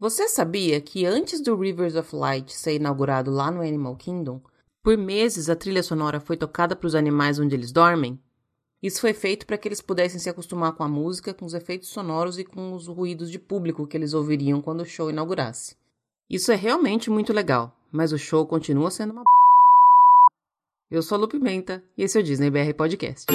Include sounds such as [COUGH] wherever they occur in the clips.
Você sabia que antes do Rivers of Light ser inaugurado lá no Animal Kingdom, por meses a trilha sonora foi tocada para os animais onde eles dormem? Isso foi feito para que eles pudessem se acostumar com a música, com os efeitos sonoros e com os ruídos de público que eles ouviriam quando o show inaugurasse. Isso é realmente muito legal, mas o show continua sendo uma. Eu sou a Lu Pimenta e esse é o Disney BR Podcast.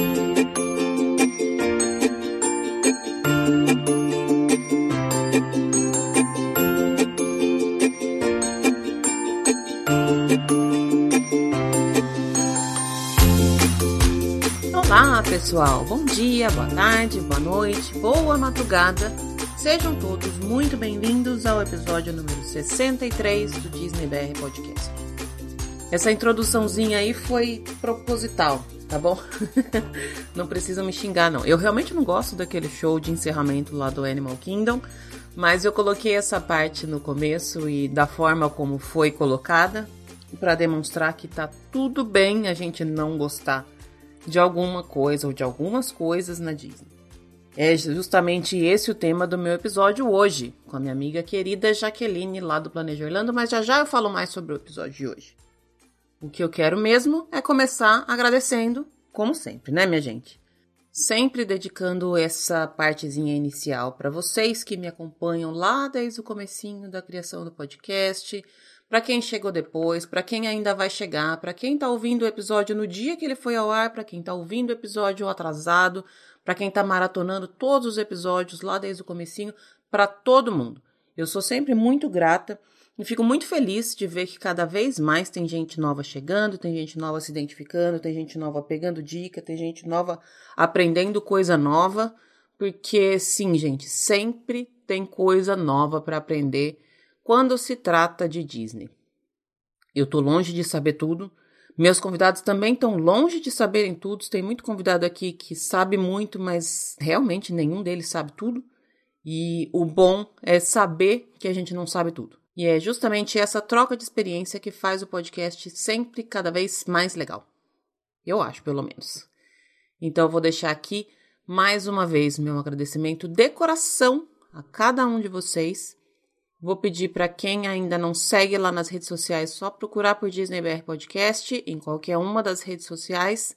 Pessoal! Bom dia, boa tarde, boa noite, boa madrugada. Sejam todos muito bem-vindos ao episódio número 63 do Disney BR Podcast. Essa introduçãozinha aí foi proposital, tá bom? [LAUGHS] não precisa me xingar, não. Eu realmente não gosto daquele show de encerramento lá do Animal Kingdom, mas eu coloquei essa parte no começo e da forma como foi colocada para demonstrar que tá tudo bem a gente não gostar de alguma coisa ou de algumas coisas na Disney. É justamente esse o tema do meu episódio hoje, com a minha amiga querida Jaqueline lá do Planeja Orlando, mas já já eu falo mais sobre o episódio de hoje. O que eu quero mesmo é começar agradecendo, como sempre, né, minha gente? Sempre dedicando essa partezinha inicial para vocês que me acompanham lá desde o comecinho da criação do podcast, para quem chegou depois, para quem ainda vai chegar, para quem está ouvindo o episódio no dia que ele foi ao ar, para quem está ouvindo o episódio atrasado, para quem está maratonando todos os episódios lá desde o comecinho, para todo mundo. Eu sou sempre muito grata e fico muito feliz de ver que cada vez mais tem gente nova chegando, tem gente nova se identificando, tem gente nova pegando dica, tem gente nova aprendendo coisa nova, porque sim, gente, sempre tem coisa nova para aprender quando se trata de Disney. Eu tô longe de saber tudo. Meus convidados também estão longe de saberem tudo. Tem muito convidado aqui que sabe muito, mas realmente nenhum deles sabe tudo. E o bom é saber que a gente não sabe tudo. E é justamente essa troca de experiência que faz o podcast sempre cada vez mais legal. Eu acho, pelo menos. Então eu vou deixar aqui mais uma vez meu agradecimento de coração a cada um de vocês Vou pedir para quem ainda não segue lá nas redes sociais, só procurar por Disney BR Podcast em qualquer uma das redes sociais.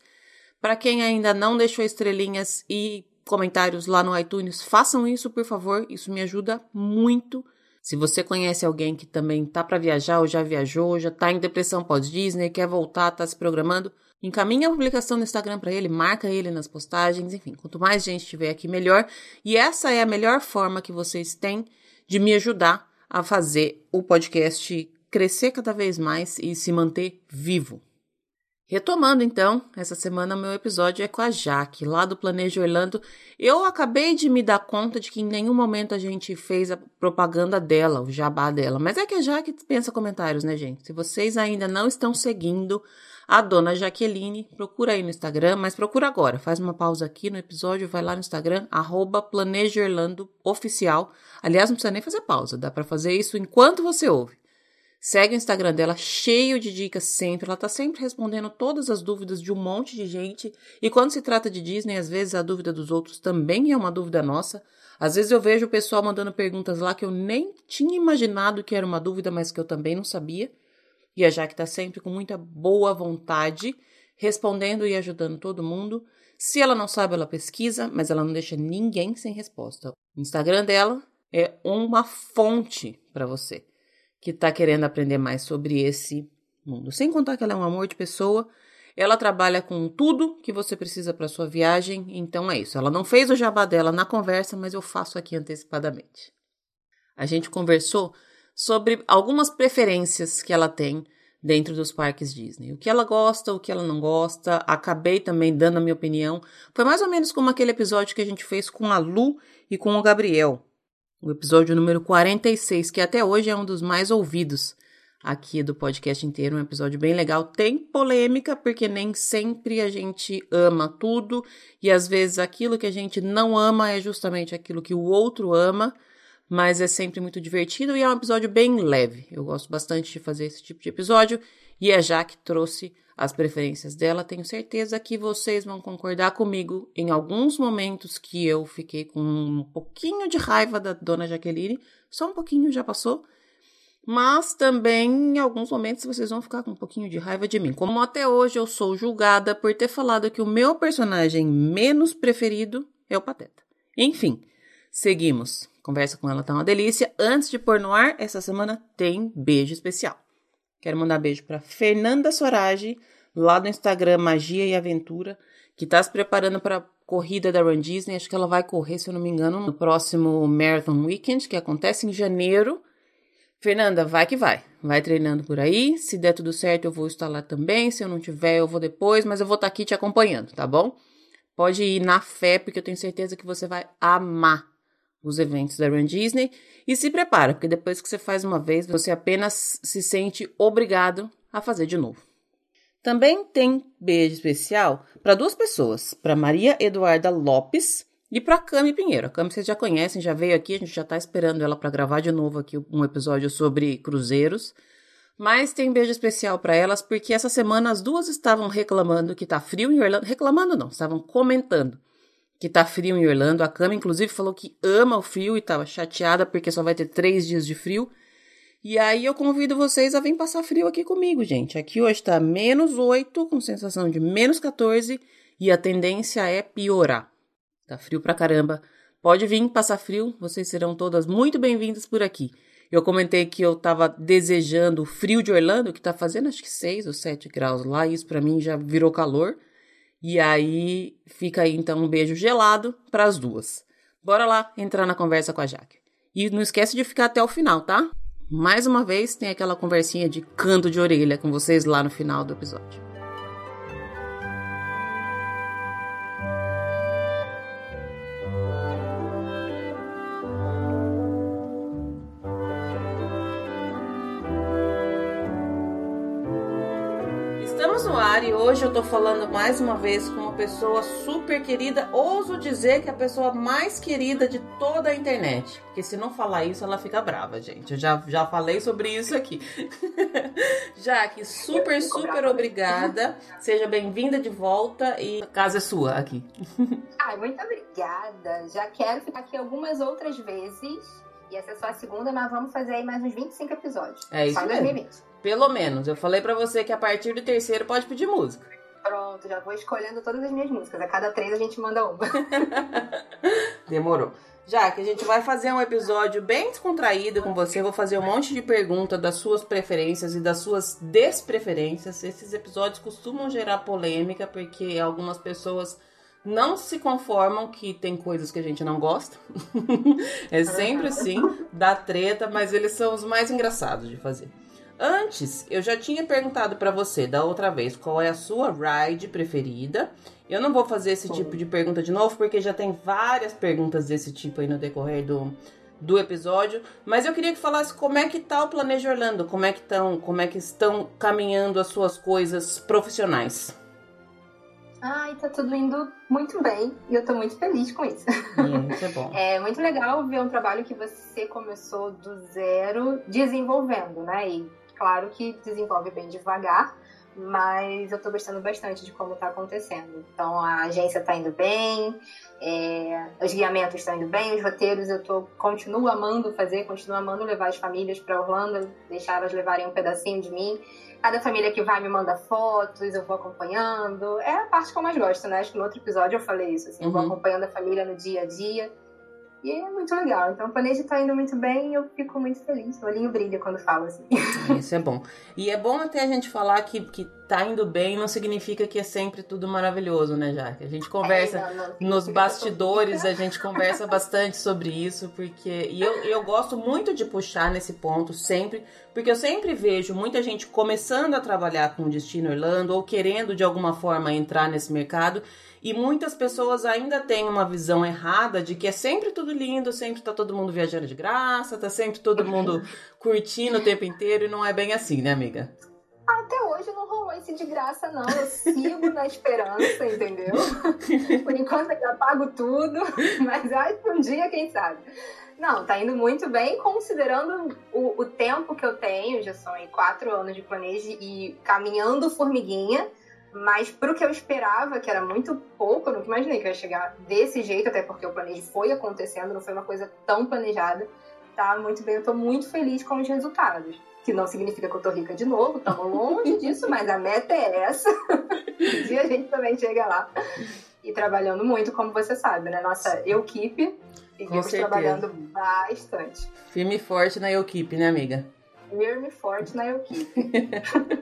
Para quem ainda não deixou estrelinhas e comentários lá no iTunes, façam isso, por favor. Isso me ajuda muito. Se você conhece alguém que também tá para viajar ou já viajou, já tá em depressão pós-Disney, quer voltar, tá se programando, encaminha a publicação no Instagram para ele, marca ele nas postagens, enfim, quanto mais gente tiver aqui, melhor. E essa é a melhor forma que vocês têm de me ajudar a fazer o podcast crescer cada vez mais e se manter vivo. Retomando então, essa semana meu episódio é com a Jaque, lá do Planejo Orlando. Eu acabei de me dar conta de que em nenhum momento a gente fez a propaganda dela, o jabá dela. Mas é que a Jaque pensa comentários, né, gente? Se vocês ainda não estão seguindo a dona Jaqueline. Procura aí no Instagram, mas procura agora. Faz uma pausa aqui no episódio, vai lá no Instagram, arroba Oficial. Aliás, não precisa nem fazer pausa, dá para fazer isso enquanto você ouve. Segue o Instagram dela, cheio de dicas sempre. Ela tá sempre respondendo todas as dúvidas de um monte de gente. E quando se trata de Disney, às vezes a dúvida dos outros também é uma dúvida nossa. Às vezes eu vejo o pessoal mandando perguntas lá que eu nem tinha imaginado que era uma dúvida, mas que eu também não sabia. E a Jaque está sempre com muita boa vontade, respondendo e ajudando todo mundo. Se ela não sabe, ela pesquisa, mas ela não deixa ninguém sem resposta. O Instagram dela é uma fonte para você que está querendo aprender mais sobre esse mundo. Sem contar que ela é um amor de pessoa, ela trabalha com tudo que você precisa para sua viagem, então é isso. Ela não fez o jabá dela na conversa, mas eu faço aqui antecipadamente. A gente conversou sobre algumas preferências que ela tem dentro dos parques Disney. O que ela gosta, o que ela não gosta. Acabei também dando a minha opinião. Foi mais ou menos como aquele episódio que a gente fez com a Lu e com o Gabriel. O episódio número 46, que até hoje é um dos mais ouvidos aqui do podcast inteiro. Um episódio bem legal. Tem polêmica, porque nem sempre a gente ama tudo. E às vezes aquilo que a gente não ama é justamente aquilo que o outro ama. Mas é sempre muito divertido e é um episódio bem leve. Eu gosto bastante de fazer esse tipo de episódio e a Jaque trouxe as preferências dela. Tenho certeza que vocês vão concordar comigo em alguns momentos que eu fiquei com um pouquinho de raiva da dona Jaqueline, só um pouquinho já passou. Mas também em alguns momentos vocês vão ficar com um pouquinho de raiva de mim. Como até hoje eu sou julgada por ter falado que o meu personagem menos preferido é o Pateta. Enfim, seguimos. Conversa com ela tá uma delícia. Antes de pôr no ar, essa semana tem beijo especial. Quero mandar beijo para Fernanda Sorage, lá do Instagram Magia e Aventura, que está se preparando para corrida da Run Disney. Acho que ela vai correr, se eu não me engano, no próximo Marathon Weekend, que acontece em janeiro. Fernanda, vai que vai. Vai treinando por aí. Se der tudo certo, eu vou estar lá também. Se eu não tiver, eu vou depois, mas eu vou estar aqui te acompanhando, tá bom? Pode ir na fé, porque eu tenho certeza que você vai amar os eventos da Run Disney. E se prepara, porque depois que você faz uma vez, você apenas se sente obrigado a fazer de novo. Também tem beijo especial para duas pessoas, para Maria Eduarda Lopes e para Cami Pinheiro. A Cami vocês já conhecem, já veio aqui, a gente já está esperando ela para gravar de novo aqui um episódio sobre cruzeiros. Mas tem beijo especial para elas porque essa semana as duas estavam reclamando que tá frio em Orlando. Reclamando não, estavam comentando que tá frio em Orlando. A Cami, inclusive, falou que ama o frio e tava chateada porque só vai ter três dias de frio. E aí eu convido vocês a vir passar frio aqui comigo, gente. Aqui hoje tá menos 8, com sensação de menos 14, e a tendência é piorar. Tá frio pra caramba. Pode vir passar frio, vocês serão todas muito bem-vindas por aqui. Eu comentei que eu tava desejando o frio de Orlando, que tá fazendo acho que 6 ou 7 graus lá, e isso para mim já virou calor. E aí fica aí então um beijo gelado para as duas. Bora lá entrar na conversa com a Jaque. E não esquece de ficar até o final, tá? Mais uma vez tem aquela conversinha de canto de orelha com vocês lá no final do episódio. E hoje eu tô falando mais uma vez com uma pessoa super querida. Ouso dizer que é a pessoa mais querida de toda a internet. Porque se não falar isso, ela fica brava, gente. Eu já, já falei sobre isso aqui. [LAUGHS] Jaque, super, super obrigada. Seja bem-vinda de volta e a casa é sua aqui. [LAUGHS] Ai, muito obrigada. Já quero ficar aqui algumas outras vezes. E essa é só a segunda, mas vamos fazer aí mais uns 25 episódios. É isso só em 2020. Pelo menos. Eu falei para você que a partir do terceiro pode pedir música. Pronto, já vou escolhendo todas as minhas músicas. A cada três a gente manda uma. [LAUGHS] Demorou. Já que a gente vai fazer um episódio bem descontraído com você, eu vou fazer um monte de perguntas das suas preferências e das suas despreferências. Esses episódios costumam gerar polêmica porque algumas pessoas não se conformam que tem coisas que a gente não gosta. [LAUGHS] é sempre assim, dá treta, mas eles são os mais engraçados de fazer. Antes, eu já tinha perguntado para você da outra vez qual é a sua ride preferida. Eu não vou fazer esse tipo de pergunta de novo, porque já tem várias perguntas desse tipo aí no decorrer do, do episódio, mas eu queria que falasse como é que tá o Planejo Orlando, como é que estão, como é que estão caminhando as suas coisas profissionais. Ai, tá tudo indo muito bem e eu tô muito feliz com isso. Hum, isso é [LAUGHS] bom. É muito legal ver um trabalho que você começou do zero desenvolvendo, né? E claro que desenvolve bem devagar, mas eu tô gostando bastante de como tá acontecendo. Então a agência tá indo bem, é, os guiamentos estão indo bem, os roteiros eu tô, continuo amando fazer, continuo amando levar as famílias para Orlando, deixar elas levarem um pedacinho de mim. Cada família que vai me manda fotos, eu vou acompanhando. É a parte que eu mais gosto, né? Acho que no outro episódio eu falei isso, assim, uhum. eu vou uhum. acompanhando a família no dia a dia. E é muito legal. Então o planejo tá indo muito bem e eu fico muito feliz. O olhinho brilha quando falo assim. Isso é bom. E é bom até a gente falar que, que tá indo bem não significa que é sempre tudo maravilhoso, né, Jaque? A gente conversa é, não, não, nos bastidores, a gente conversa bastante sobre isso, porque. E eu, eu gosto muito de puxar nesse ponto sempre, porque eu sempre vejo muita gente começando a trabalhar com o Destino Orlando ou querendo de alguma forma entrar nesse mercado e muitas pessoas ainda têm uma visão errada de que é sempre tudo lindo, sempre tá todo mundo viajando de graça, tá sempre todo mundo [LAUGHS] curtindo o tempo inteiro e não é bem assim, né, amiga? Até hoje não rolou esse de graça, não. Eu sigo na esperança, entendeu? [LAUGHS] Por enquanto eu pago tudo, [LAUGHS] mas acho que um dia, quem sabe. Não, tá indo muito bem, considerando o, o tempo que eu tenho, já são aí quatro anos de planeje e caminhando formiguinha, mas pro que eu esperava, que era muito pouco, eu nunca imaginei que ia chegar desse jeito, até porque o planejo foi acontecendo, não foi uma coisa tão planejada. Tá muito bem, eu tô muito feliz com os resultados. Que não significa que eu tô rica de novo, estamos longe [LAUGHS] disso, mas a meta é essa. um dia a gente também chega lá. E trabalhando muito, como você sabe, né? Nossa equipe Seguimos trabalhando bastante. Firme e forte na equipe, né, amiga? Firme e forte na equipe.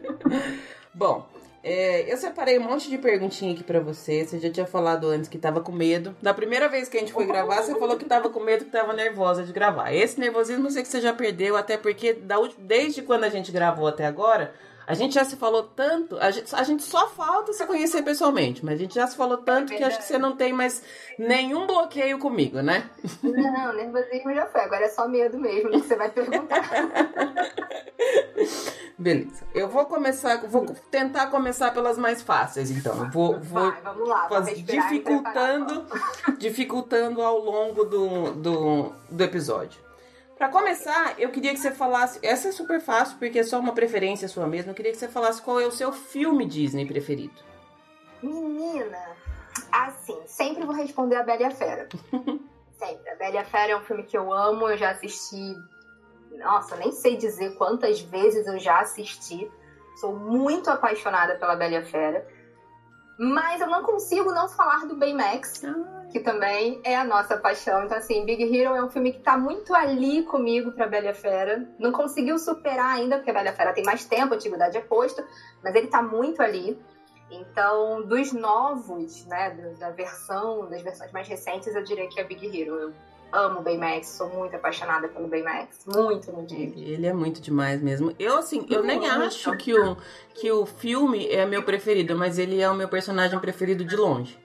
[LAUGHS] Bom, é, eu separei um monte de perguntinha aqui para você. Você já tinha falado antes que tava com medo. Da primeira vez que a gente foi gravar, você falou que tava com medo, que tava nervosa de gravar. Esse nervosismo eu sei que você já perdeu, até porque desde quando a gente gravou até agora, a gente já se falou tanto, a gente, a gente só falta se conhecer pessoalmente, mas a gente já se falou tanto é que acho que você não tem mais nenhum bloqueio comigo, né? Não, nervosismo já foi, agora é só medo mesmo que você vai perguntar. [LAUGHS] Beleza. Eu vou começar, vou tentar começar pelas mais fáceis, então. Eu vou, vou vai, vamos lá, fazer, dificultando, dificultando ao longo do, do, do episódio. Para começar, eu queria que você falasse. Essa é super fácil, porque é só uma preferência sua mesmo. Eu queria que você falasse qual é o seu filme Disney preferido. Menina, assim, sempre vou responder a Bela e a Fera. [LAUGHS] sempre. A Bela e a Fera é um filme que eu amo, eu já assisti. Nossa, nem sei dizer quantas vezes eu já assisti. Sou muito apaixonada pela Bela e a Fera. Mas eu não consigo não falar do Baymax. Ah que também é a nossa paixão. Então, assim, Big Hero é um filme que tá muito ali comigo pra Bela Fera. Não conseguiu superar ainda, porque a Bela Fera tem mais tempo, a antiguidade é posto, mas ele tá muito ali. Então, dos novos, né, da versão, das versões mais recentes, eu diria que é Big Hero. Eu amo o Baymax, sou muito apaixonada pelo Baymax. Muito, muito. Ele é muito demais mesmo. Eu, assim, eu nem acho que o, que o filme é meu preferido, mas ele é o meu personagem preferido de longe.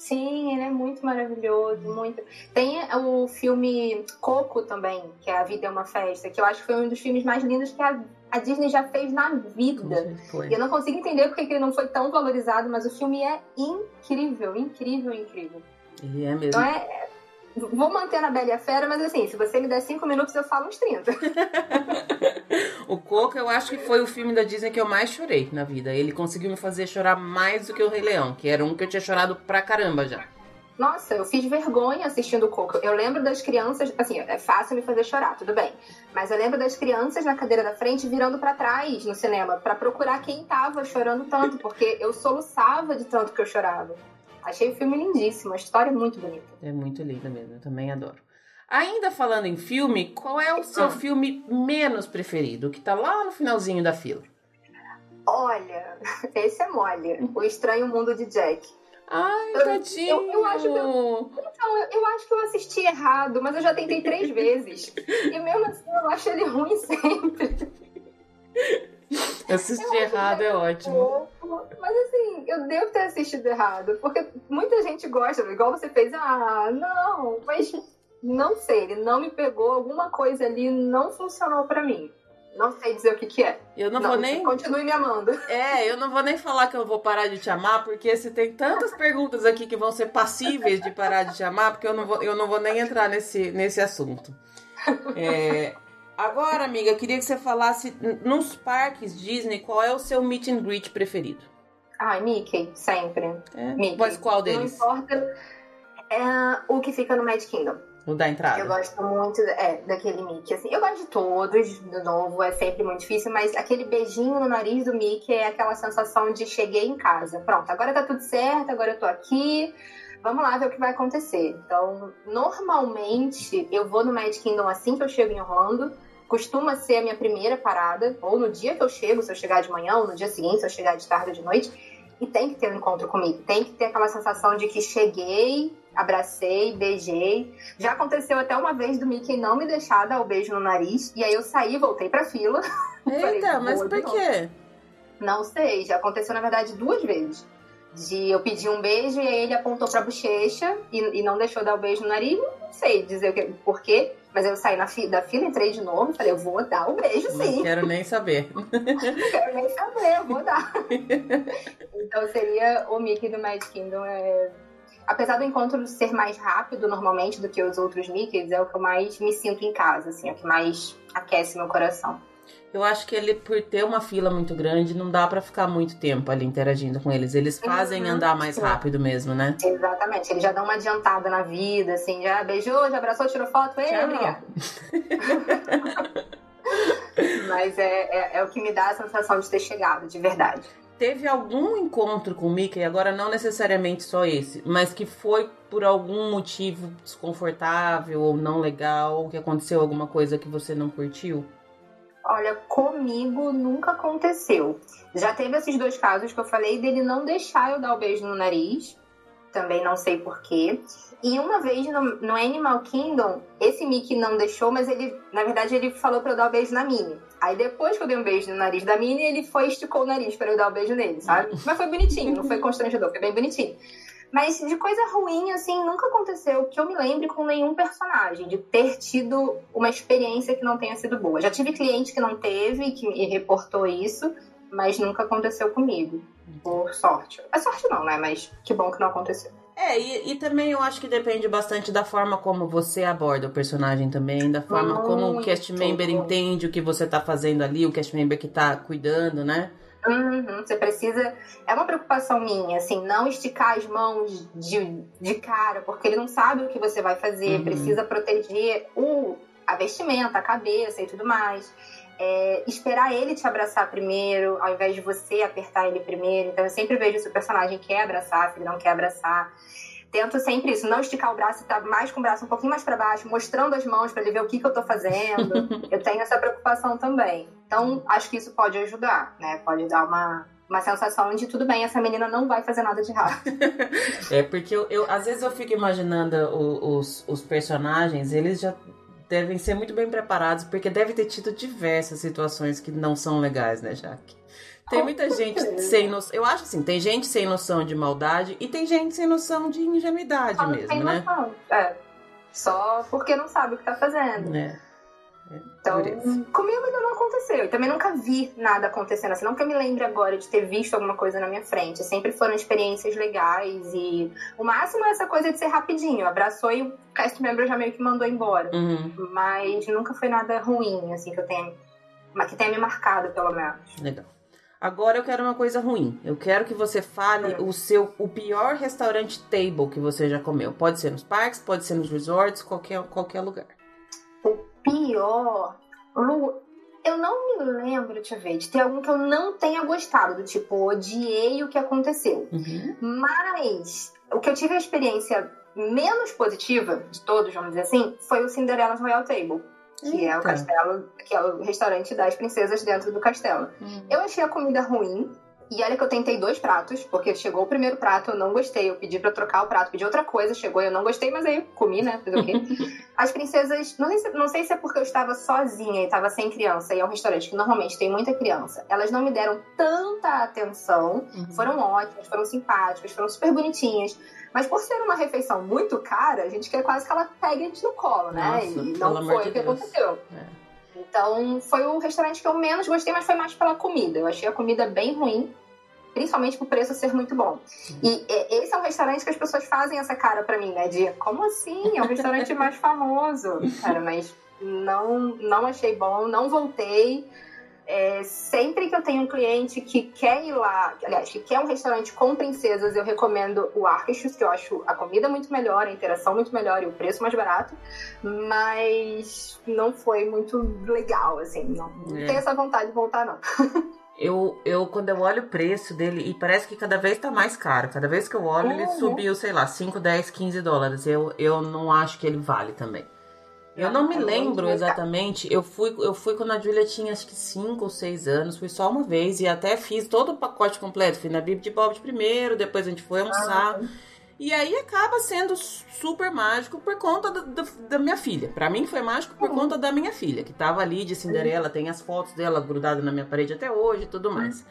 Sim, ele é muito maravilhoso, muito. Tem o filme Coco também, que é A Vida é uma Festa, que eu acho que foi um dos filmes mais lindos que a, a Disney já fez na vida. E eu não consigo entender porque ele não foi tão valorizado, mas o filme é incrível, incrível, incrível. Ele é mesmo. Então é, Vou manter na Bela e a Fera, mas assim, se você me der cinco minutos, eu falo uns 30. [LAUGHS] o Coco, eu acho que foi o filme da Disney que eu mais chorei na vida. Ele conseguiu me fazer chorar mais do que o Rei Leão, que era um que eu tinha chorado pra caramba já. Nossa, eu fiz vergonha assistindo o Coco. Eu lembro das crianças, assim, é fácil me fazer chorar, tudo bem. Mas eu lembro das crianças na cadeira da frente virando para trás no cinema para procurar quem tava chorando tanto, porque eu soluçava de tanto que eu chorava. Achei o filme lindíssimo, a história é muito bonita. É muito linda mesmo, eu também adoro. Ainda falando em filme, qual é o seu ah. filme menos preferido, que tá lá no finalzinho da fila? Olha, [LAUGHS] esse é mole. O Estranho Mundo de Jack. Ai, tadinho. Eu, eu, acho que eu, então, eu, eu, acho que eu assisti errado, mas eu já tentei três vezes. E mesmo assim eu acho ele ruim sempre. [LAUGHS] [LAUGHS] Assistir errado é ótimo. Mas assim, eu devo ter assistido errado, porque muita gente gosta, igual você fez, ah, não, mas não sei, ele não me pegou, alguma coisa ali não funcionou para mim. Não sei dizer o que que é. Eu não, não, vou nem. Continue me amando. [LAUGHS] É, eu não vou nem falar que eu vou parar de te amar, porque você tem tantas perguntas aqui que vão ser passíveis de parar de te amar, porque eu não vou, eu não vou nem entrar nesse, nesse assunto. É, Agora, amiga, eu queria que você falasse nos parques Disney qual é o seu meet and greet preferido. Ah, Mickey, sempre. É? Mickey. Mas qual deles? Não importa. É o que fica no Magic Kingdom. O da entrada. Eu gosto muito é, daquele Mickey. Assim, eu gosto de todos, de novo, é sempre muito difícil, mas aquele beijinho no nariz do Mickey é aquela sensação de cheguei em casa. Pronto, agora tá tudo certo, agora eu tô aqui. Vamos lá ver o que vai acontecer. Então, normalmente, eu vou no Magic Kingdom assim que eu chego em Orlando costuma ser a minha primeira parada, ou no dia que eu chego, se eu chegar de manhã, ou no dia seguinte, se eu chegar de tarde ou de noite, e tem que ter um encontro comigo, tem que ter aquela sensação de que cheguei, abracei, beijei. Já aconteceu até uma vez do Mickey não me deixar dar o beijo no nariz, e aí eu saí, voltei pra fila. [LAUGHS] Eita, falei, mas por quê? Não sei, já aconteceu na verdade duas vezes. De eu pedir um beijo e aí ele apontou pra bochecha e, e não deixou dar o beijo no nariz, não sei dizer o que, por quê. Mas eu saí fi da fila, entrei de novo, falei, eu vou dar o um beijo sim. Não quero nem saber. [LAUGHS] não quero nem saber, eu vou dar. [LAUGHS] então seria o Mickey do Magic Kingdom. É... apesar do encontro ser mais rápido normalmente do que os outros Mickeys, é o que eu mais me sinto em casa, assim, é o que mais aquece meu coração. Eu acho que ele, por ter uma fila muito grande, não dá para ficar muito tempo ali interagindo com eles. Eles fazem uhum, andar mais sim. rápido mesmo, né? Exatamente. Eles já dão uma adiantada na vida, assim, já beijou, já abraçou, tirou foto. Ei, obrigada. [LAUGHS] Mas é, é, é o que me dá a sensação de ter chegado, de verdade teve algum encontro com o Mickey, agora não necessariamente só esse, mas que foi por algum motivo desconfortável ou não legal, que aconteceu alguma coisa que você não curtiu? Olha, comigo nunca aconteceu. Já teve esses dois casos que eu falei dele não deixar eu dar o beijo no nariz. Também não sei porquê. E uma vez no, no, Animal Kingdom, esse Mickey não deixou, mas ele, na verdade, ele falou pra eu dar o beijo na Minnie. Aí depois que eu dei um beijo no nariz da Minnie, ele foi esticou o nariz para eu dar o beijo nele, sabe? Mas foi bonitinho, não foi constrangedor, foi bem bonitinho. Mas de coisa ruim, assim, nunca aconteceu que eu me lembre com nenhum personagem, de ter tido uma experiência que não tenha sido boa. Já tive cliente que não teve, que me reportou isso, mas nunca aconteceu comigo. Por sorte. É sorte não, né? Mas que bom que não aconteceu. É, e, e, também eu acho que depende bastante da forma como você aborda o personagem também, da forma Muito como o cast member bom. entende o que você tá fazendo ali, o cast member que tá cuidando, né? Uhum, você precisa. É uma preocupação minha, assim, não esticar as mãos de, de cara, porque ele não sabe o que você vai fazer, uhum. precisa proteger o, a vestimenta, a cabeça e tudo mais. É, esperar ele te abraçar primeiro, ao invés de você apertar ele primeiro. Então eu sempre vejo se o personagem quer abraçar, se ele não quer abraçar tento sempre isso, não esticar o braço estar mais com o braço um pouquinho mais para baixo, mostrando as mãos para ele ver o que, que eu tô fazendo. [LAUGHS] eu tenho essa preocupação também. Então, acho que isso pode ajudar, né? Pode dar uma, uma sensação de tudo bem, essa menina não vai fazer nada de errado. [LAUGHS] é, porque eu, eu, às vezes eu fico imaginando os, os personagens, eles já devem ser muito bem preparados, porque deve ter tido diversas situações que não são legais, né, Jaque? Tem muita gente sem noção. Eu acho assim, tem gente sem noção de maldade e tem gente sem noção de ingenuidade mesmo, né? Noção. É. Só porque não sabe o que tá fazendo. É. então, comigo ainda não aconteceu. E também nunca vi nada acontecendo assim. Não que eu me lembre agora de ter visto alguma coisa na minha frente. Sempre foram experiências legais e o máximo é essa coisa de ser rapidinho. Abraçou e o cast member já meio que mandou embora. Uhum. Mas nunca foi nada ruim, assim, que eu tenha. que tenha me marcado, pelo menos. Legal. Agora eu quero uma coisa ruim. Eu quero que você fale o seu o pior restaurante table que você já comeu. Pode ser nos parques, pode ser nos resorts, qualquer, qualquer lugar. Pior. Lu, eu não me lembro, deixa eu ver, de ter algum que eu não tenha gostado, do tipo, odiei o que aconteceu. Uhum. Mas o que eu tive a experiência menos positiva de todos, vamos dizer assim, foi o Cinderella's Royal Table que Eita. é o castelo, que é o restaurante das princesas dentro do castelo. Hum. Eu achei a comida ruim. E olha que eu tentei dois pratos, porque chegou o primeiro prato, eu não gostei. Eu pedi para trocar o prato, pedi outra coisa, chegou, eu não gostei, mas aí comi, né? O quê? [LAUGHS] As princesas, não sei, se, não sei se é porque eu estava sozinha e estava sem criança, e é um restaurante que normalmente tem muita criança. Elas não me deram tanta atenção, uhum. foram ótimas, foram simpáticas, foram super bonitinhas. Mas por ser uma refeição muito cara, a gente quer quase que ela pegue a gente no colo, né? Nossa, e não foi o que aconteceu. É. Então, foi o restaurante que eu menos gostei, mas foi mais pela comida. Eu achei a comida bem ruim, principalmente por preço ser muito bom. E esse é um restaurante que as pessoas fazem essa cara para mim, né? De como assim? É um restaurante mais famoso. Cara, mas não, não achei bom, não voltei. É, sempre que eu tenho um cliente que quer ir lá, aliás, que quer um restaurante com princesas, eu recomendo o Arquishus, que eu acho a comida muito melhor, a interação muito melhor e o preço mais barato, mas não foi muito legal, assim, não, não é. tenho essa vontade de voltar, não. [LAUGHS] Eu, eu, quando eu olho o preço dele, e parece que cada vez tá mais caro. Cada vez que eu olho, uhum. ele subiu, sei lá, 5, 10, 15 dólares. Eu, eu não acho que ele vale também. Eu não me lembro exatamente. Eu fui, eu fui quando a Julia tinha acho que 5 ou 6 anos. Fui só uma vez e até fiz todo o pacote completo. Fui na Bib de Bob primeiro, depois a gente foi almoçar. Ah, e aí acaba sendo super mágico por conta da, da, da minha filha. Para mim foi mágico por uhum. conta da minha filha, que tava ali de Cinderela, tem as fotos dela grudadas na minha parede até hoje e tudo mais.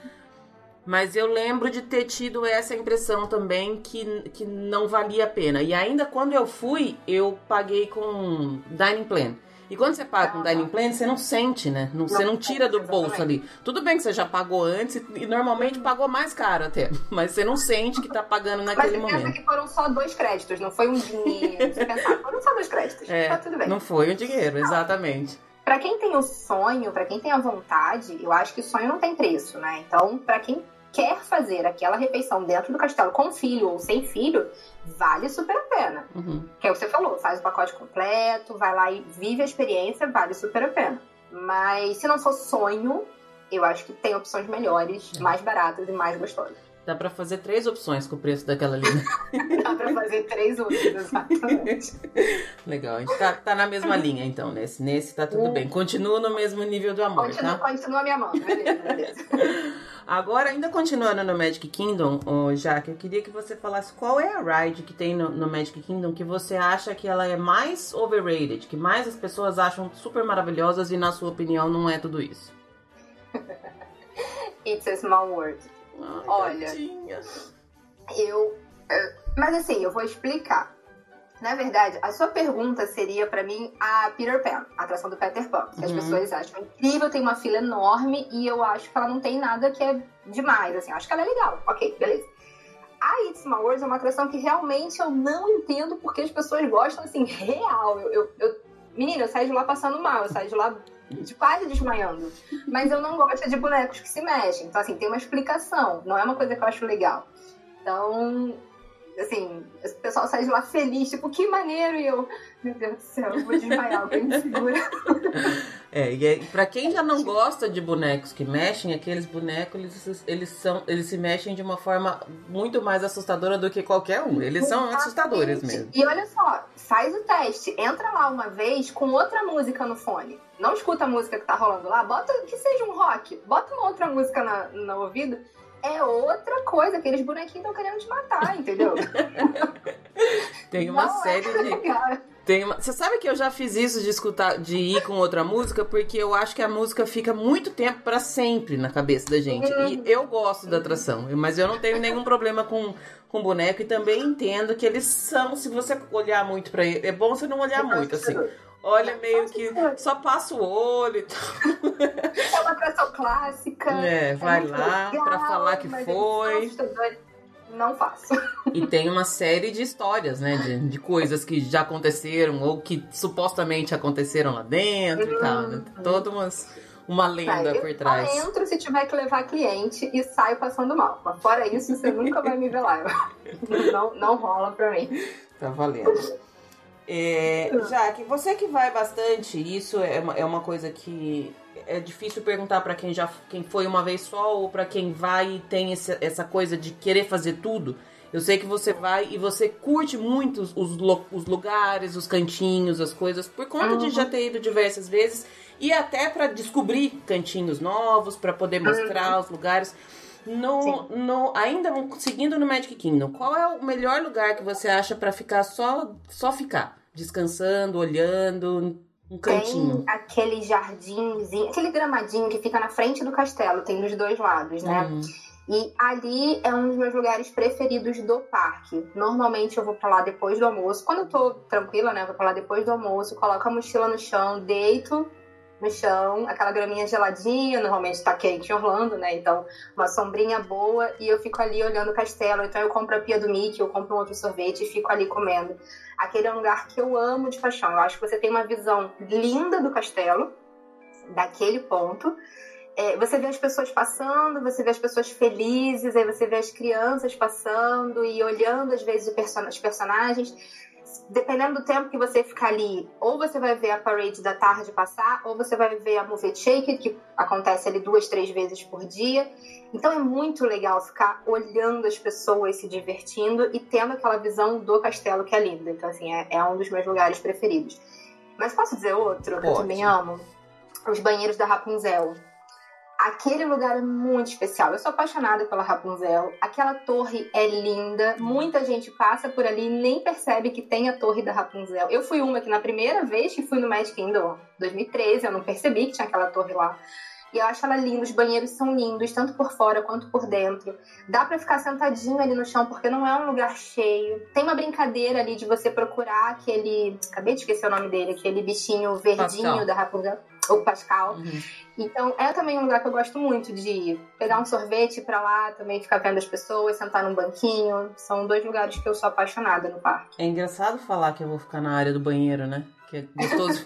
Mas eu lembro de ter tido essa impressão também que, que não valia a pena. E ainda quando eu fui, eu paguei com dining plan. E quando você paga com Dining Plan, você não sente, né? Não, você não tira do bolso ali. Tudo bem que você já pagou antes e normalmente pagou mais caro até. Mas você não sente que tá pagando naquele mas momento. Mas que foram só dois créditos, não foi um dinheiro. Você pensar, foram só dois créditos. É, tá tudo bem. Não foi um dinheiro, exatamente. Para quem tem o sonho, para quem tem a vontade, eu acho que o sonho não tem preço, né? Então, para quem quer fazer aquela refeição dentro do castelo com filho ou sem filho, vale super a pena. Uhum. Que é o que você falou, faz o pacote completo, vai lá e vive a experiência, vale super a pena. Mas se não for sonho, eu acho que tem opções melhores, é. mais baratas e mais gostosas. Dá pra fazer três opções com o preço daquela linha. [LAUGHS] Dá pra fazer três outras, exatamente. Legal, a gente tá, tá na mesma linha então, nesse, nesse tá tudo bem. Continua no mesmo nível do amor, continua, tá? Continua a minha mão, beleza, beleza. [LAUGHS] Agora, ainda continuando no Magic Kingdom, oh, Jaque, eu queria que você falasse qual é a ride que tem no, no, Magic Kingdom que você acha que ela é mais overrated, que mais as pessoas acham super maravilhosas e, na sua opinião, não é tudo isso. [LAUGHS] It's a small world. Ai, Olha, eu, eu. Mas assim, eu vou explicar. Na verdade, a sua pergunta seria para mim a Peter Pan, a atração do Peter Pan. Que uhum. as pessoas acham incrível, tem uma fila enorme e eu acho que ela não tem nada que é demais, assim. Acho que ela é legal. Ok, beleza. A It's My World é uma atração que realmente eu não entendo porque as pessoas gostam, assim, real. Eu, eu, eu... Menina, eu saio de lá passando mal, eu saio de lá de quase desmaiando. Mas eu não gosto de bonecos que se mexem. Então, assim, tem uma explicação. Não é uma coisa que eu acho legal. Então, assim, o pessoal sai de lá feliz, tipo, que maneiro, e eu, meu Deus do céu, eu vou desmaiar, alguém me segura. [LAUGHS] É, e é, pra quem já não gosta de bonecos que mexem, aqueles bonecos, eles, eles, são, eles se mexem de uma forma muito mais assustadora do que qualquer um. Eles são Exatamente. assustadores mesmo. E olha só, faz o teste, entra lá uma vez com outra música no fone. Não escuta a música que tá rolando lá, bota que seja um rock, bota uma outra música na, no ouvido é outra coisa. Aqueles bonequinhos estão querendo te matar, entendeu? [LAUGHS] Tem uma Não é série é de. [LAUGHS] Tem uma... Você sabe que eu já fiz isso de escutar, de ir com outra música, porque eu acho que a música fica muito tempo para sempre na cabeça da gente. Uhum. E eu gosto da atração, mas eu não tenho nenhum problema com, com boneco e também entendo que eles são, se você olhar muito para ele, é bom você não olhar muito assim olha meio que só passa o olho e tal. É uma atração clássica. É, vai é lá legal, pra falar que foi. Não faço. [LAUGHS] E tem uma série de histórias, né? De, de coisas que já aconteceram ou que supostamente aconteceram lá dentro e tal. Né? Uhum. Toda umas, uma lenda por trás. Eu entro se tiver que levar cliente e saio passando mal. Mas fora isso, você nunca vai me ver lá. [LAUGHS] Não, não rola pra mim. Tá valendo. É, Jaque, você que vai bastante, isso é uma, é uma coisa que é difícil perguntar para quem já quem foi uma vez só ou para quem vai e tem esse, essa coisa de querer fazer tudo. Eu sei que você vai e você curte muito os, os lugares, os cantinhos, as coisas, por conta uhum. de já ter ido diversas vezes e até para descobrir cantinhos novos, para poder mostrar uhum. os lugares. No, no, ainda seguindo no Magic Kingdom, qual é o melhor lugar que você acha para ficar só, só ficar? Descansando, olhando, um cantinho. Tem aquele jardinzinho, aquele gramadinho que fica na frente do castelo, tem dos dois lados, né? Uhum. E ali é um dos meus lugares preferidos do parque. Normalmente eu vou pra lá depois do almoço. Quando eu tô tranquila, né? Eu vou pra lá depois do almoço, coloco a mochila no chão, deito no chão, aquela graminha geladinha, normalmente tá quente em Orlando, né? Então, uma sombrinha boa e eu fico ali olhando o castelo. Então, eu compro a pia do Mickey, eu compro um outro sorvete e fico ali comendo. Aquele é um lugar que eu amo de paixão. Eu acho que você tem uma visão linda do castelo, daquele ponto. É, você vê as pessoas passando, você vê as pessoas felizes, aí você vê as crianças passando e olhando às vezes os personagens dependendo do tempo que você ficar ali, ou você vai ver a parade da tarde passar, ou você vai ver a Movie Shake, que acontece ali duas, três vezes por dia. Então é muito legal ficar olhando as pessoas se divertindo e tendo aquela visão do castelo que é linda. Então, assim, é, é um dos meus lugares preferidos. Mas posso dizer outro Pode. que eu também amo? Os banheiros da Rapunzel. Aquele lugar é muito especial. Eu sou apaixonada pela Rapunzel. Aquela torre é linda. Muita gente passa por ali e nem percebe que tem a torre da Rapunzel. Eu fui uma que na primeira vez que fui no Magic Kingdom, 2013, eu não percebi que tinha aquela torre lá. E eu acho ela linda, os banheiros são lindos, tanto por fora quanto por dentro. Dá para ficar sentadinho ali no chão, porque não é um lugar cheio. Tem uma brincadeira ali de você procurar aquele. Acabei de esquecer o nome dele, aquele bichinho verdinho Pascal. da Rapunzel. O Pascal. Uhum. Então, é também um lugar que eu gosto muito de ir. Pegar um sorvete para lá, também ficar vendo as pessoas, sentar num banquinho. São dois lugares que eu sou apaixonada no parque. É engraçado falar que eu vou ficar na área do banheiro, né? que é gostoso.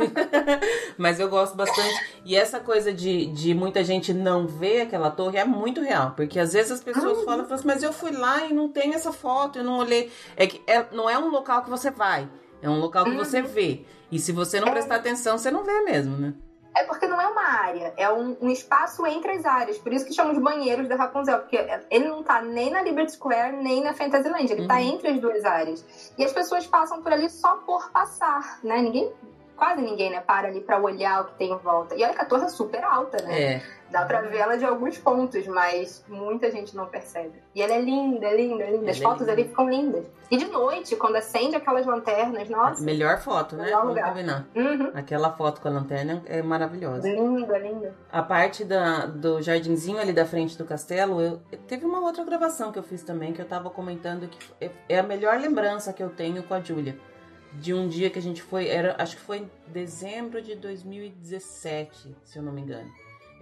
[LAUGHS] Mas eu gosto bastante. E essa coisa de, de muita gente não ver aquela torre é muito real. Porque às vezes as pessoas ah. falam, falam assim, mas eu fui lá e não tem essa foto, eu não olhei. É que é, não é um local que você vai, é um local que uhum. você vê. E se você não prestar atenção, você não vê mesmo, né? É porque não é uma área, é um, um, espaço entre as áreas. Por isso que chamam de banheiros da Rapunzel, porque ele não tá nem na Liberty Square, nem na Fantasyland, ele tá uhum. tá entre as duas áreas. E as pessoas passam por ali só por passar, né? Ninguém quase ninguém, né, para ali para olhar o que tem em volta. E olha que a torre é super alta, né? É. Dá pra ver ela de alguns pontos, mas muita gente não percebe. E ela é linda, linda, linda. As ela é fotos é ali ficam lindas. E de noite, quando acende aquelas lanternas, nossa. Melhor foto, né? Vamos combinar. Uhum. Aquela foto com a lanterna é maravilhosa. Linda, linda. A parte da, do jardinzinho ali da frente do castelo, eu, teve uma outra gravação que eu fiz também, que eu tava comentando que é, é a melhor lembrança que eu tenho com a Júlia de um dia que a gente foi, era, acho que foi em dezembro de 2017, se eu não me engano.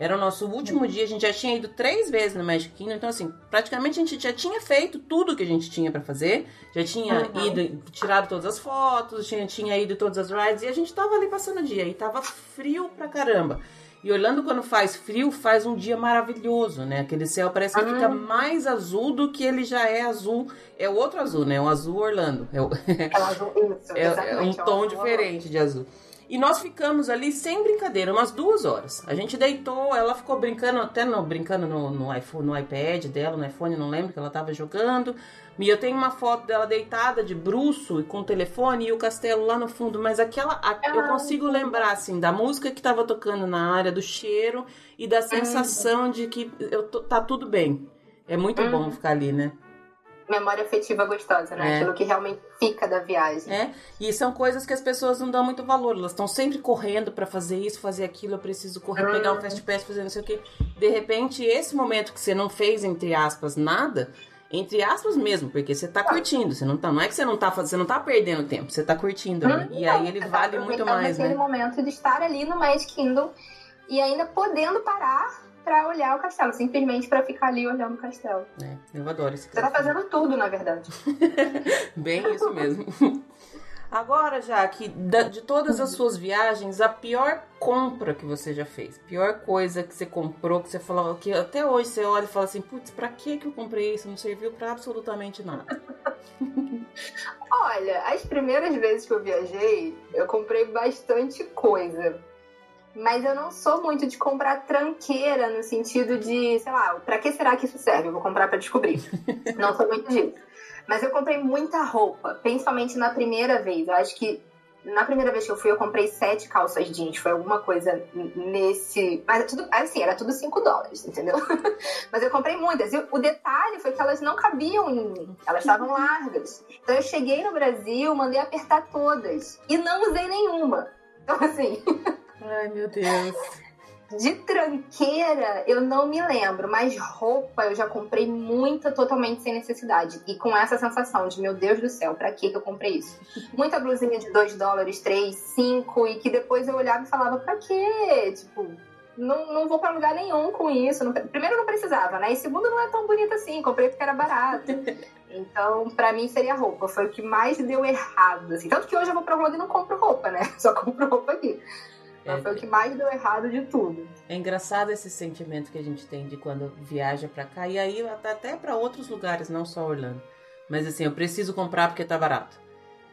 Era o nosso último dia, a gente já tinha ido três vezes no Magic Kingdom, então assim, praticamente a gente já tinha feito tudo que a gente tinha para fazer, já tinha uhum. ido, tirado todas as fotos, tinha, tinha ido todas as rides, e a gente tava ali passando o dia, e tava frio pra caramba. E Orlando, quando faz frio, faz um dia maravilhoso, né? Aquele céu parece que fica mais azul do que ele já é azul. É o outro azul, né? O azul Orlando. É, o... é, azul, isso, [LAUGHS] é, é um é tom diferente de azul. E nós ficamos ali sem brincadeira, umas duas horas. A gente deitou, ela ficou brincando, até no, brincando no, no, iPhone, no iPad dela, no iPhone, não lembro que ela tava jogando. E eu tenho uma foto dela deitada de bruço e com o telefone e o castelo lá no fundo, mas aquela a, eu consigo lembrar assim da música que tava tocando na área, do cheiro e da sensação de que eu tô, tá tudo bem. É muito bom uhum. ficar ali, né? Memória afetiva gostosa, né? É. Aquilo que realmente fica da viagem. É, e são coisas que as pessoas não dão muito valor. Elas estão sempre correndo para fazer isso, fazer aquilo. Eu preciso correr, hum. pegar um fast pass, fazer não sei o quê. De repente, esse momento que você não fez, entre aspas, nada, entre aspas mesmo, porque você tá curtindo, você não tá, não é que você não tá você não tá perdendo tempo, você tá curtindo, hum, e aí ele vale tá muito mais, né? momento de estar ali no Magic Kingdom e ainda podendo parar para olhar o castelo, simplesmente para ficar ali olhando o castelo. É, eu adoro esse Você tá fazendo tudo, na verdade. [LAUGHS] Bem isso mesmo. [LAUGHS] Agora, já que de todas as suas viagens, a pior compra que você já fez, pior coisa que você comprou, que você falou que até hoje você olha e fala assim, putz, pra que que eu comprei isso? Não serviu para absolutamente nada. [LAUGHS] Olha, as primeiras vezes que eu viajei, eu comprei bastante coisa. Mas eu não sou muito de comprar tranqueira no sentido de, sei lá, pra que será que isso serve? Eu vou comprar para descobrir. [LAUGHS] não sou muito disso. Mas eu comprei muita roupa, principalmente na primeira vez. Eu acho que na primeira vez que eu fui, eu comprei sete calças jeans. Foi alguma coisa nesse. Mas tudo. Assim, era tudo 5 dólares, entendeu? [LAUGHS] Mas eu comprei muitas. E o detalhe foi que elas não cabiam em mim. Elas estavam [LAUGHS] largas. Então eu cheguei no Brasil, mandei apertar todas. E não usei nenhuma. Então, assim. Ai, meu Deus. De tranqueira, eu não me lembro, mas roupa eu já comprei muita totalmente sem necessidade. E com essa sensação de, meu Deus do céu, pra que eu comprei isso? Muita blusinha de 2 dólares, 3, 5, e que depois eu olhava e falava, pra quê? Tipo, não, não vou pra lugar nenhum com isso. Não, primeiro, não precisava, né? E segundo, não é tão bonita assim. Comprei porque era barato. Então, pra mim, seria roupa. Foi o que mais deu errado. Assim. Tanto que hoje eu vou pra Holanda e não compro roupa, né? [LAUGHS] Só compro roupa aqui. Então é, foi o que mais deu errado de tudo. É engraçado esse sentimento que a gente tem de quando viaja para cá e aí até para outros lugares, não só Orlando. Mas assim, eu preciso comprar porque tá barato.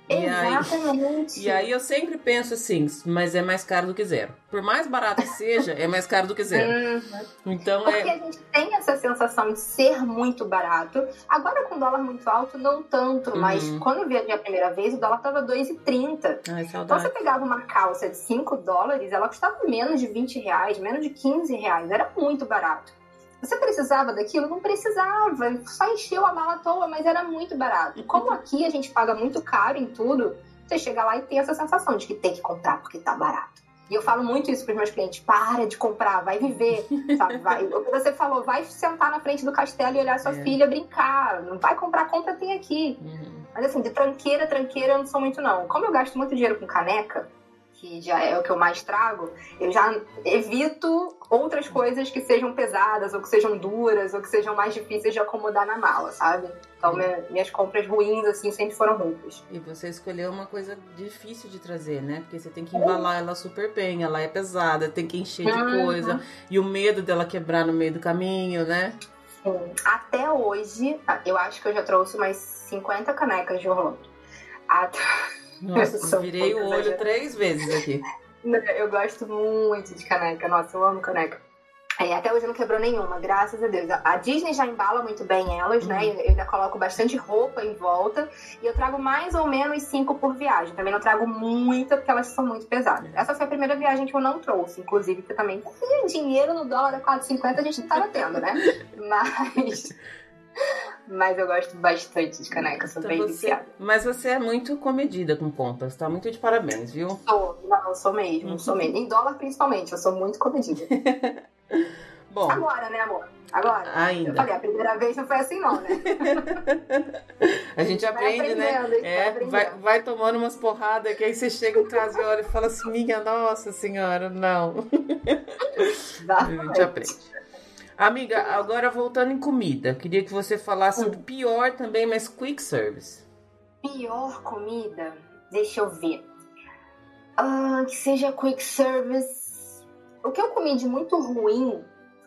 Exatamente. E aí, e aí eu sempre penso assim, mas é mais caro do que zero. Por mais barato que seja, é mais caro do que zero. Uhum. Então Porque é... a gente tem essa sensação de ser muito barato. Agora com dólar muito alto, não tanto. Uhum. Mas quando eu viajei a primeira vez, o dólar tava 2,30. Então você pegava uma calça de 5 dólares, ela custava menos de 20 reais, menos de 15 reais. Era muito barato. Você precisava daquilo? Não precisava, só encheu a mala à toa, mas era muito barato. Como aqui a gente paga muito caro em tudo, você chega lá e tem essa sensação de que tem que comprar porque tá barato. E eu falo muito isso para os meus clientes: para de comprar, vai viver, sabe? [LAUGHS] Vai. O que você falou, vai sentar na frente do castelo e olhar sua é. filha brincar. Não vai comprar, compra, tem aqui. Uhum. Mas assim, de tranqueira, tranqueira eu não sou muito, não. Como eu gasto muito dinheiro com caneca, que já é o que eu mais trago, eu já evito outras coisas que sejam pesadas, ou que sejam duras, ou que sejam mais difíceis de acomodar na mala, sabe? Então, minha, minhas compras ruins, assim, sempre foram roupas. E você escolheu uma coisa difícil de trazer, né? Porque você tem que embalar ela super bem, ela é pesada, tem que encher de uhum. coisa. E o medo dela quebrar no meio do caminho, né? Sim. Até hoje, eu acho que eu já trouxe umas 50 canecas de Orlando. Até... [LAUGHS] Nossa, [LAUGHS] virei o olho três vezes aqui. [LAUGHS] Eu gosto muito de caneca. Nossa, eu amo caneca. É, até hoje não quebrou nenhuma, graças a Deus. A Disney já embala muito bem elas, né? uhum. né? Eu ainda coloco bastante roupa em volta. E eu trago mais ou menos cinco por viagem. Também não trago muita, porque elas são muito pesadas. Essa foi a primeira viagem que eu não trouxe, inclusive, porque também dinheiro no dólar a 4,50 a gente não tava tendo, né? [LAUGHS] Mas. Mas eu gosto bastante de caneca, sou então bem você... viciada. Mas você é muito comedida com compras, tá muito de parabéns, viu? Sou, não, sou mesmo, uhum. sou mesmo. Em dólar principalmente, eu sou muito comedida. [LAUGHS] Bom. Agora, né, amor? Agora. Ainda. Eu falei, a primeira vez não foi assim, não, né? [LAUGHS] a gente aprende, né? É, vai, vai, tomando umas porradas que aí você chega em casa e olha e fala assim: minha nossa senhora, não. [LAUGHS] a gente aprende. Amiga, agora voltando em comida, queria que você falasse hum. do pior também, mas quick service. Pior comida? Deixa eu ver. Ah, que seja quick service. O que eu comi de muito ruim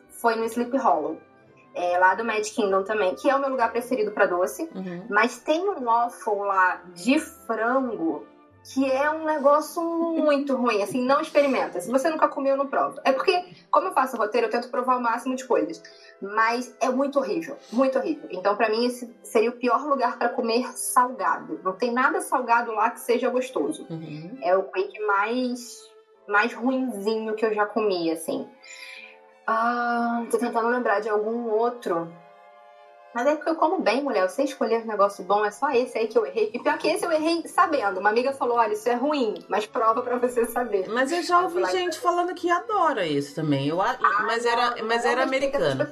foi no Sleep Hollow. É, lá do Mad Kingdom também, que é o meu lugar preferido para doce. Uhum. Mas tem um waffle lá de frango que é um negócio muito ruim, assim, não experimenta. Se você nunca comeu, não prova. É porque, como eu faço roteiro, eu tento provar o máximo de coisas. Mas é muito horrível, muito horrível. Então, para mim, esse seria o pior lugar para comer salgado. Não tem nada salgado lá que seja gostoso. Uhum. É o quake mais, mais ruinzinho que eu já comi, assim. Ah, tô tentando lembrar de algum outro. Mas é porque eu como bem, mulher. Eu sei escolher um negócio bom, é só esse aí que eu errei. E pior que esse eu errei sabendo. Uma amiga falou: olha, isso é ruim, mas prova pra você saber. Mas eu já ouvi gente falando que adora isso também. Eu, ah, mas era, mas era americano. [LAUGHS]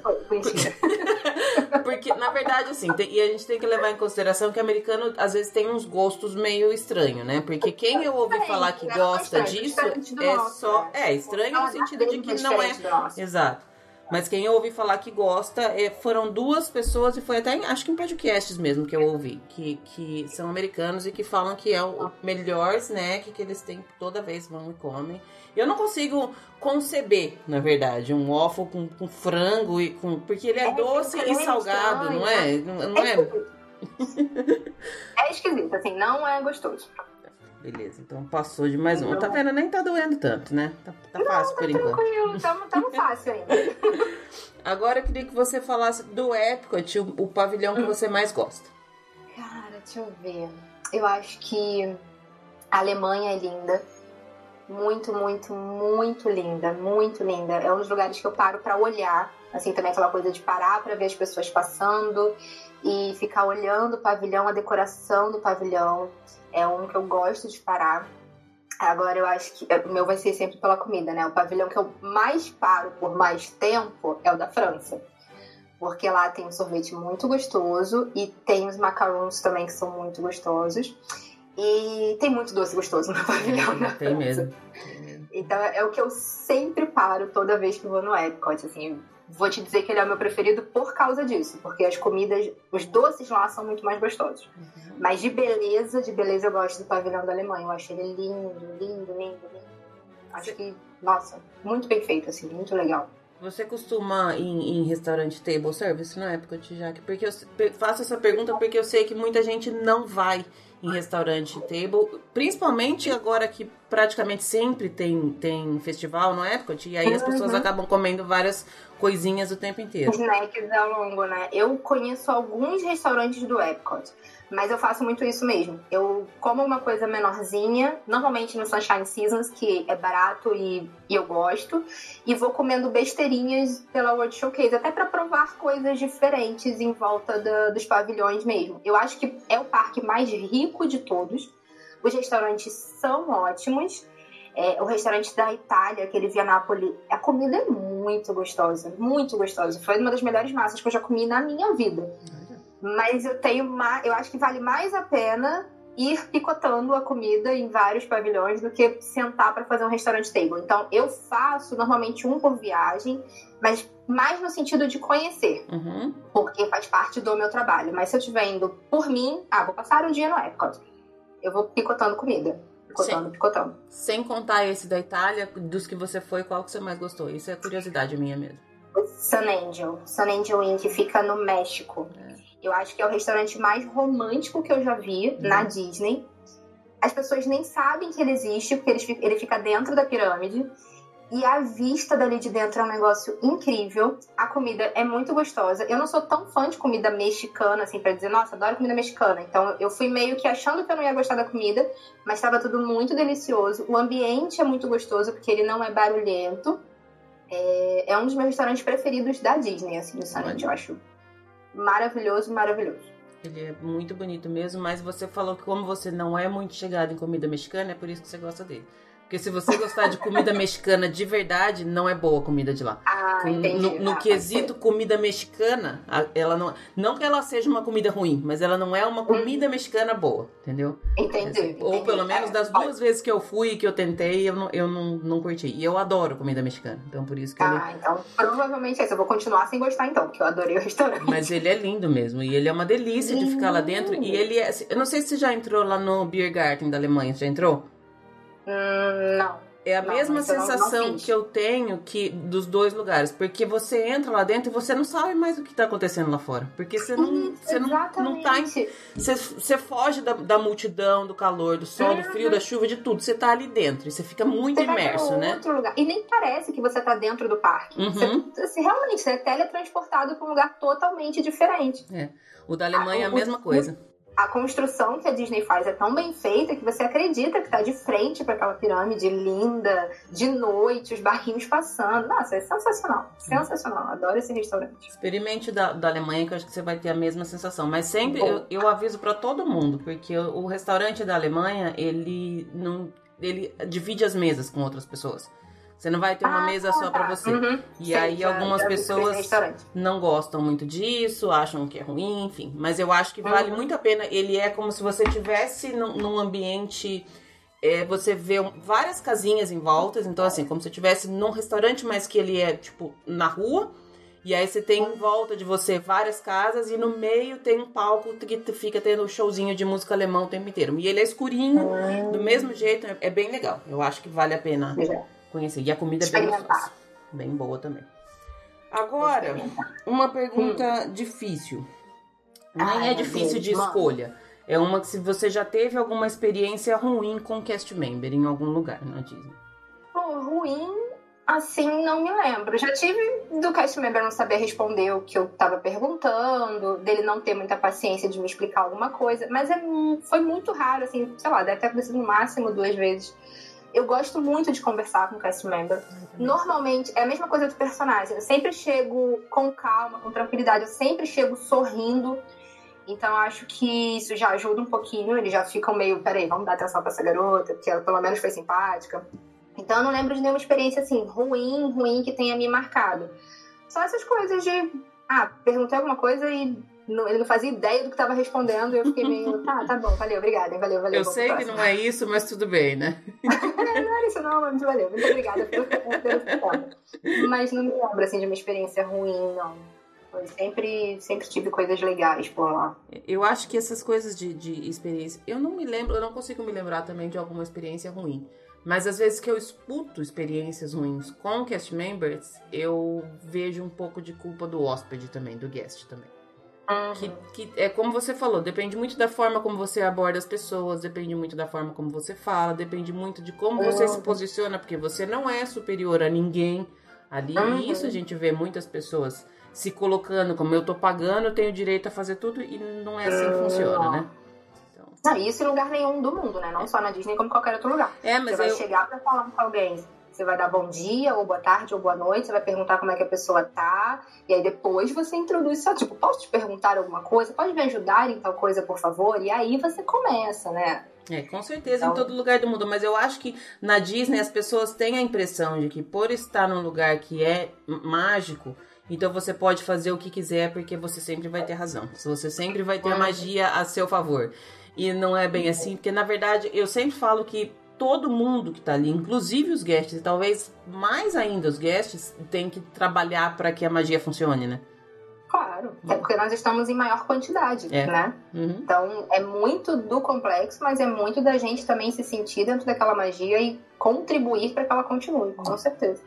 Porque, na verdade, assim, tem, e a gente tem que levar em consideração que americano às vezes tem uns gostos meio estranhos, né? Porque quem eu ouvi falar que gosta disso é só. É, estranho no sentido de que não é. Exato. Mas quem eu ouvi falar que gosta é, foram duas pessoas, e foi até, em, acho que em podcasts mesmo que eu ouvi, que, que são americanos e que falam que é o melhor snack que eles têm toda vez vão e comem. Eu não consigo conceber, na verdade, um waffle com, com frango e com. Porque ele é, é doce e salgado, não é? Não, não é? É esquisito, assim, não é gostoso. Beleza, então passou de mais um. Tá vendo? Nem tá doendo tanto, né? Tá, tá não, fácil tá por enquanto. Tranquilo, tamo, tamo fácil ainda. [LAUGHS] Agora eu queria que você falasse do Epcot, o, o pavilhão que hum. você mais gosta. Cara, deixa eu ver. Eu acho que a Alemanha é linda. Muito, muito, muito linda. Muito linda. É um dos lugares que eu paro para olhar. Assim, também aquela coisa de parar para ver as pessoas passando e ficar olhando o pavilhão, a decoração do pavilhão. É um que eu gosto de parar. Agora eu acho que o meu vai ser sempre pela comida, né? O pavilhão que eu mais paro por mais tempo é o da França. Porque lá tem um sorvete muito gostoso e tem os macarons também que são muito gostosos. E tem muito doce gostoso no [LAUGHS] pavilhão da Tem mesmo. Então é o que eu sempre paro toda vez que vou no Epcot, assim, vou te dizer que ele é o meu preferido por causa disso, porque as comidas, os doces lá são muito mais gostosos. Uhum. Mas de beleza, de beleza eu gosto do pavilhão da Alemanha. Eu acho ele lindo, lindo, lindo, lindo. Acho que, nossa, muito bem feito, assim, muito legal. Você costuma ir em restaurante table service na época, Jack? Porque eu faço essa pergunta porque eu sei que muita gente não vai em restaurante table, principalmente agora que praticamente sempre tem, tem festival no Epcot, e aí as pessoas uhum. acabam comendo várias coisinhas o tempo inteiro. Snacks ao longo, né? Eu conheço alguns restaurantes do Epcot. Mas eu faço muito isso mesmo. Eu como uma coisa menorzinha, normalmente no Sunshine Seasons, que é barato e, e eu gosto, e vou comendo besteirinhas pela World Showcase, até para provar coisas diferentes em volta dos pavilhões mesmo. Eu acho que é o parque mais rico de todos. Os restaurantes são ótimos. É, o restaurante da Itália, aquele Via Napoli, a comida é muito gostosa, muito gostosa. Foi uma das melhores massas que eu já comi na minha vida. Mas eu tenho mais, eu acho que vale mais a pena ir picotando a comida em vários pavilhões do que sentar para fazer um restaurante table. Então, eu faço normalmente um por viagem, mas mais no sentido de conhecer, Uhum. porque faz parte do meu trabalho. Mas se eu estiver indo por mim, ah, vou passar um dia no Epcot. Eu vou picotando comida. Picotando, Sim. picotando. Sem contar esse da Itália, dos que você foi, qual que você mais gostou? Isso é curiosidade minha mesmo. Sun Angel. Sun Angel Inn, que fica no México. É. Eu acho que é o restaurante mais romântico que eu já vi na Disney. As pessoas nem sabem que ele existe, porque ele fica, ele fica dentro da pirâmide. E a vista dali de dentro é um negócio incrível. A comida é muito gostosa. Eu não sou tão fã de comida mexicana, assim, pra dizer, nossa, adoro comida mexicana. Então eu fui meio que achando que eu não ia gostar da comida, mas estava tudo muito delicioso. O ambiente é muito gostoso, porque ele não é barulhento. É, é um dos meus restaurantes preferidos da Disney, assim, Sun Angel, eu acho maravilhoso, maravilhoso. Ele é muito bonito mesmo, mas você falou que como você não é muito chegado em comida mexicana, é por isso que você gosta dele. Porque se você gostar de comida mexicana de verdade, não é boa a comida de lá. Ah, entendi. no, no Ah, quesito comida mexicana, ela não. Não que ela seja uma comida ruim, mas ela não é uma comida mexicana boa, entendeu? ser. Entendi. Ou entendi. pelo menos É, das duas vezes que eu fui e que eu tentei, eu não, eu não, não curti. E eu adoro comida mexicana. Então por isso que. Ah, então provavelmente é isso. Eu vou continuar sem gostar então, porque eu adorei o restaurante. Mas ele é lindo mesmo. E ele é uma delícia de ficar lá dentro. E ele é. Eu não sei se você já entrou lá no Beer Garden da Alemanha. Você já entrou? Hum, não. É a Não, mesma eu não- não sensação que eu tenho que dos dois lugares. Porque você entra lá dentro e você não sabe mais o que tá acontecendo lá fora. Porque você não, você não, não tá em. Você, você foge da, da multidão, do calor, do sol, do frio, da chuva, de tudo. Você tá ali dentro e você fica muito Você imerso, né? outro lugar. E nem parece que você tá dentro do parque. Uhum. Você, você realmente você é teletransportado para um lugar totalmente diferente. O da Alemanha é a Ah, o- mesma coisa. A construção que a Disney faz é tão bem feita que você acredita que tá de frente para aquela pirâmide linda, de noite, os barquinhos passando. Nossa, é sensacional. Sensacional. Adoro esse restaurante. Experimente da, da Alemanha, que eu acho que você vai ter a mesma sensação. Mas sempre eu, eu aviso pra todo mundo, porque o, o restaurante da Alemanha, ele não. Ele divide as mesas com outras pessoas. Você não vai ter uma Ah, mesa só pra tá. você. Uhum. E Sei, aí já- algumas já pessoas não gostam muito disso, acham que é ruim, enfim. Mas eu acho que vale Uhum. muito a pena. Ele é como se você estivesse num, num ambiente. é, você vê várias casinhas em volta, então assim, como se você estivesse num restaurante, mas que ele é tipo na rua. E aí você tem em volta de você várias casas e no meio tem um palco que fica tendo um showzinho de música alemã o tempo inteiro. E ele é escurinho, Hum. do mesmo jeito, é, bem legal. Eu acho que vale a pena Já. Conhecer. E a comida é bem gostosa. Bem boa também. Agora, uma pergunta difícil. Nem Ai, é difícil Deus, de manda. escolha. É uma que se você já teve alguma experiência ruim com cast member em algum lugar na Disney. Pô, ruim, assim, não me lembro. Já tive do cast member não saber responder o que eu tava perguntando, dele não ter muita paciência de me explicar alguma coisa, mas é, foi muito raro, assim, sei lá, deve ter acontecido no máximo duas vezes. Eu gosto muito de conversar com o cast member. Normalmente, é a mesma coisa do personagem. Eu sempre chego com calma, com tranquilidade, eu sempre chego sorrindo. Então, eu acho que isso já ajuda um pouquinho. Eles já ficam meio, peraí, vamos dar atenção pra essa garota, porque ela pelo menos foi simpática. Então, eu não lembro de nenhuma experiência assim, ruim, ruim, que tenha me marcado. Só essas coisas de, ah, perguntei alguma coisa e não- ele não fazia ideia do que tava respondendo. E eu fiquei meio, tá, tá bom, valeu, obrigada, valeu, valeu. Eu sei que próximo. não é isso, mas tudo bem, né? [LAUGHS] não era isso não, mas valeu. Muito obrigada pelo. [LAUGHS] Mas não me lembro, assim, de uma experiência ruim, não. Foi sempre, sempre tive coisas legais por lá. Eu acho que essas coisas de, de experiência. Eu não me lembro, eu não consigo me lembrar também de alguma experiência ruim. Mas às vezes que eu escuto experiências ruins com cast members, eu vejo um pouco de culpa do hóspede também, do guest também. Que, que é como você falou, depende muito da forma como você aborda as pessoas, depende muito da forma como você fala, depende muito de como você se posiciona, porque você não é superior a ninguém ali. Uhum. E isso a gente vê muitas pessoas se colocando como eu tô pagando, eu tenho direito a fazer tudo, e não é assim que funciona, né? Então, Não, isso em lugar nenhum do mundo, né? Não só na Disney, como em qualquer outro lugar. é, Você mas vai eu, chegar pra falar com alguém. Você vai dar bom dia, ou boa tarde, ou boa noite, você vai perguntar como é que a pessoa tá, e aí depois você introduz só, tipo, posso te perguntar alguma coisa? Pode me ajudar em tal coisa, por favor? E aí você começa, né? É, com certeza então... em todo lugar do mundo, mas eu acho que na Disney as pessoas têm a impressão de que por estar num lugar que é mágico, então você pode fazer o que quiser porque você sempre vai ter razão. Você sempre vai ter a magia a seu favor. E não é bem assim, porque na verdade eu sempre falo que todo mundo que tá ali, inclusive os guests, e talvez mais ainda os guests, tem que trabalhar para que a magia funcione, né? Claro, é porque nós estamos em maior quantidade, é. né? Uhum. Então é muito do complexo, mas é muito da gente também se sentir dentro daquela magia e contribuir para que ela continue, com certeza.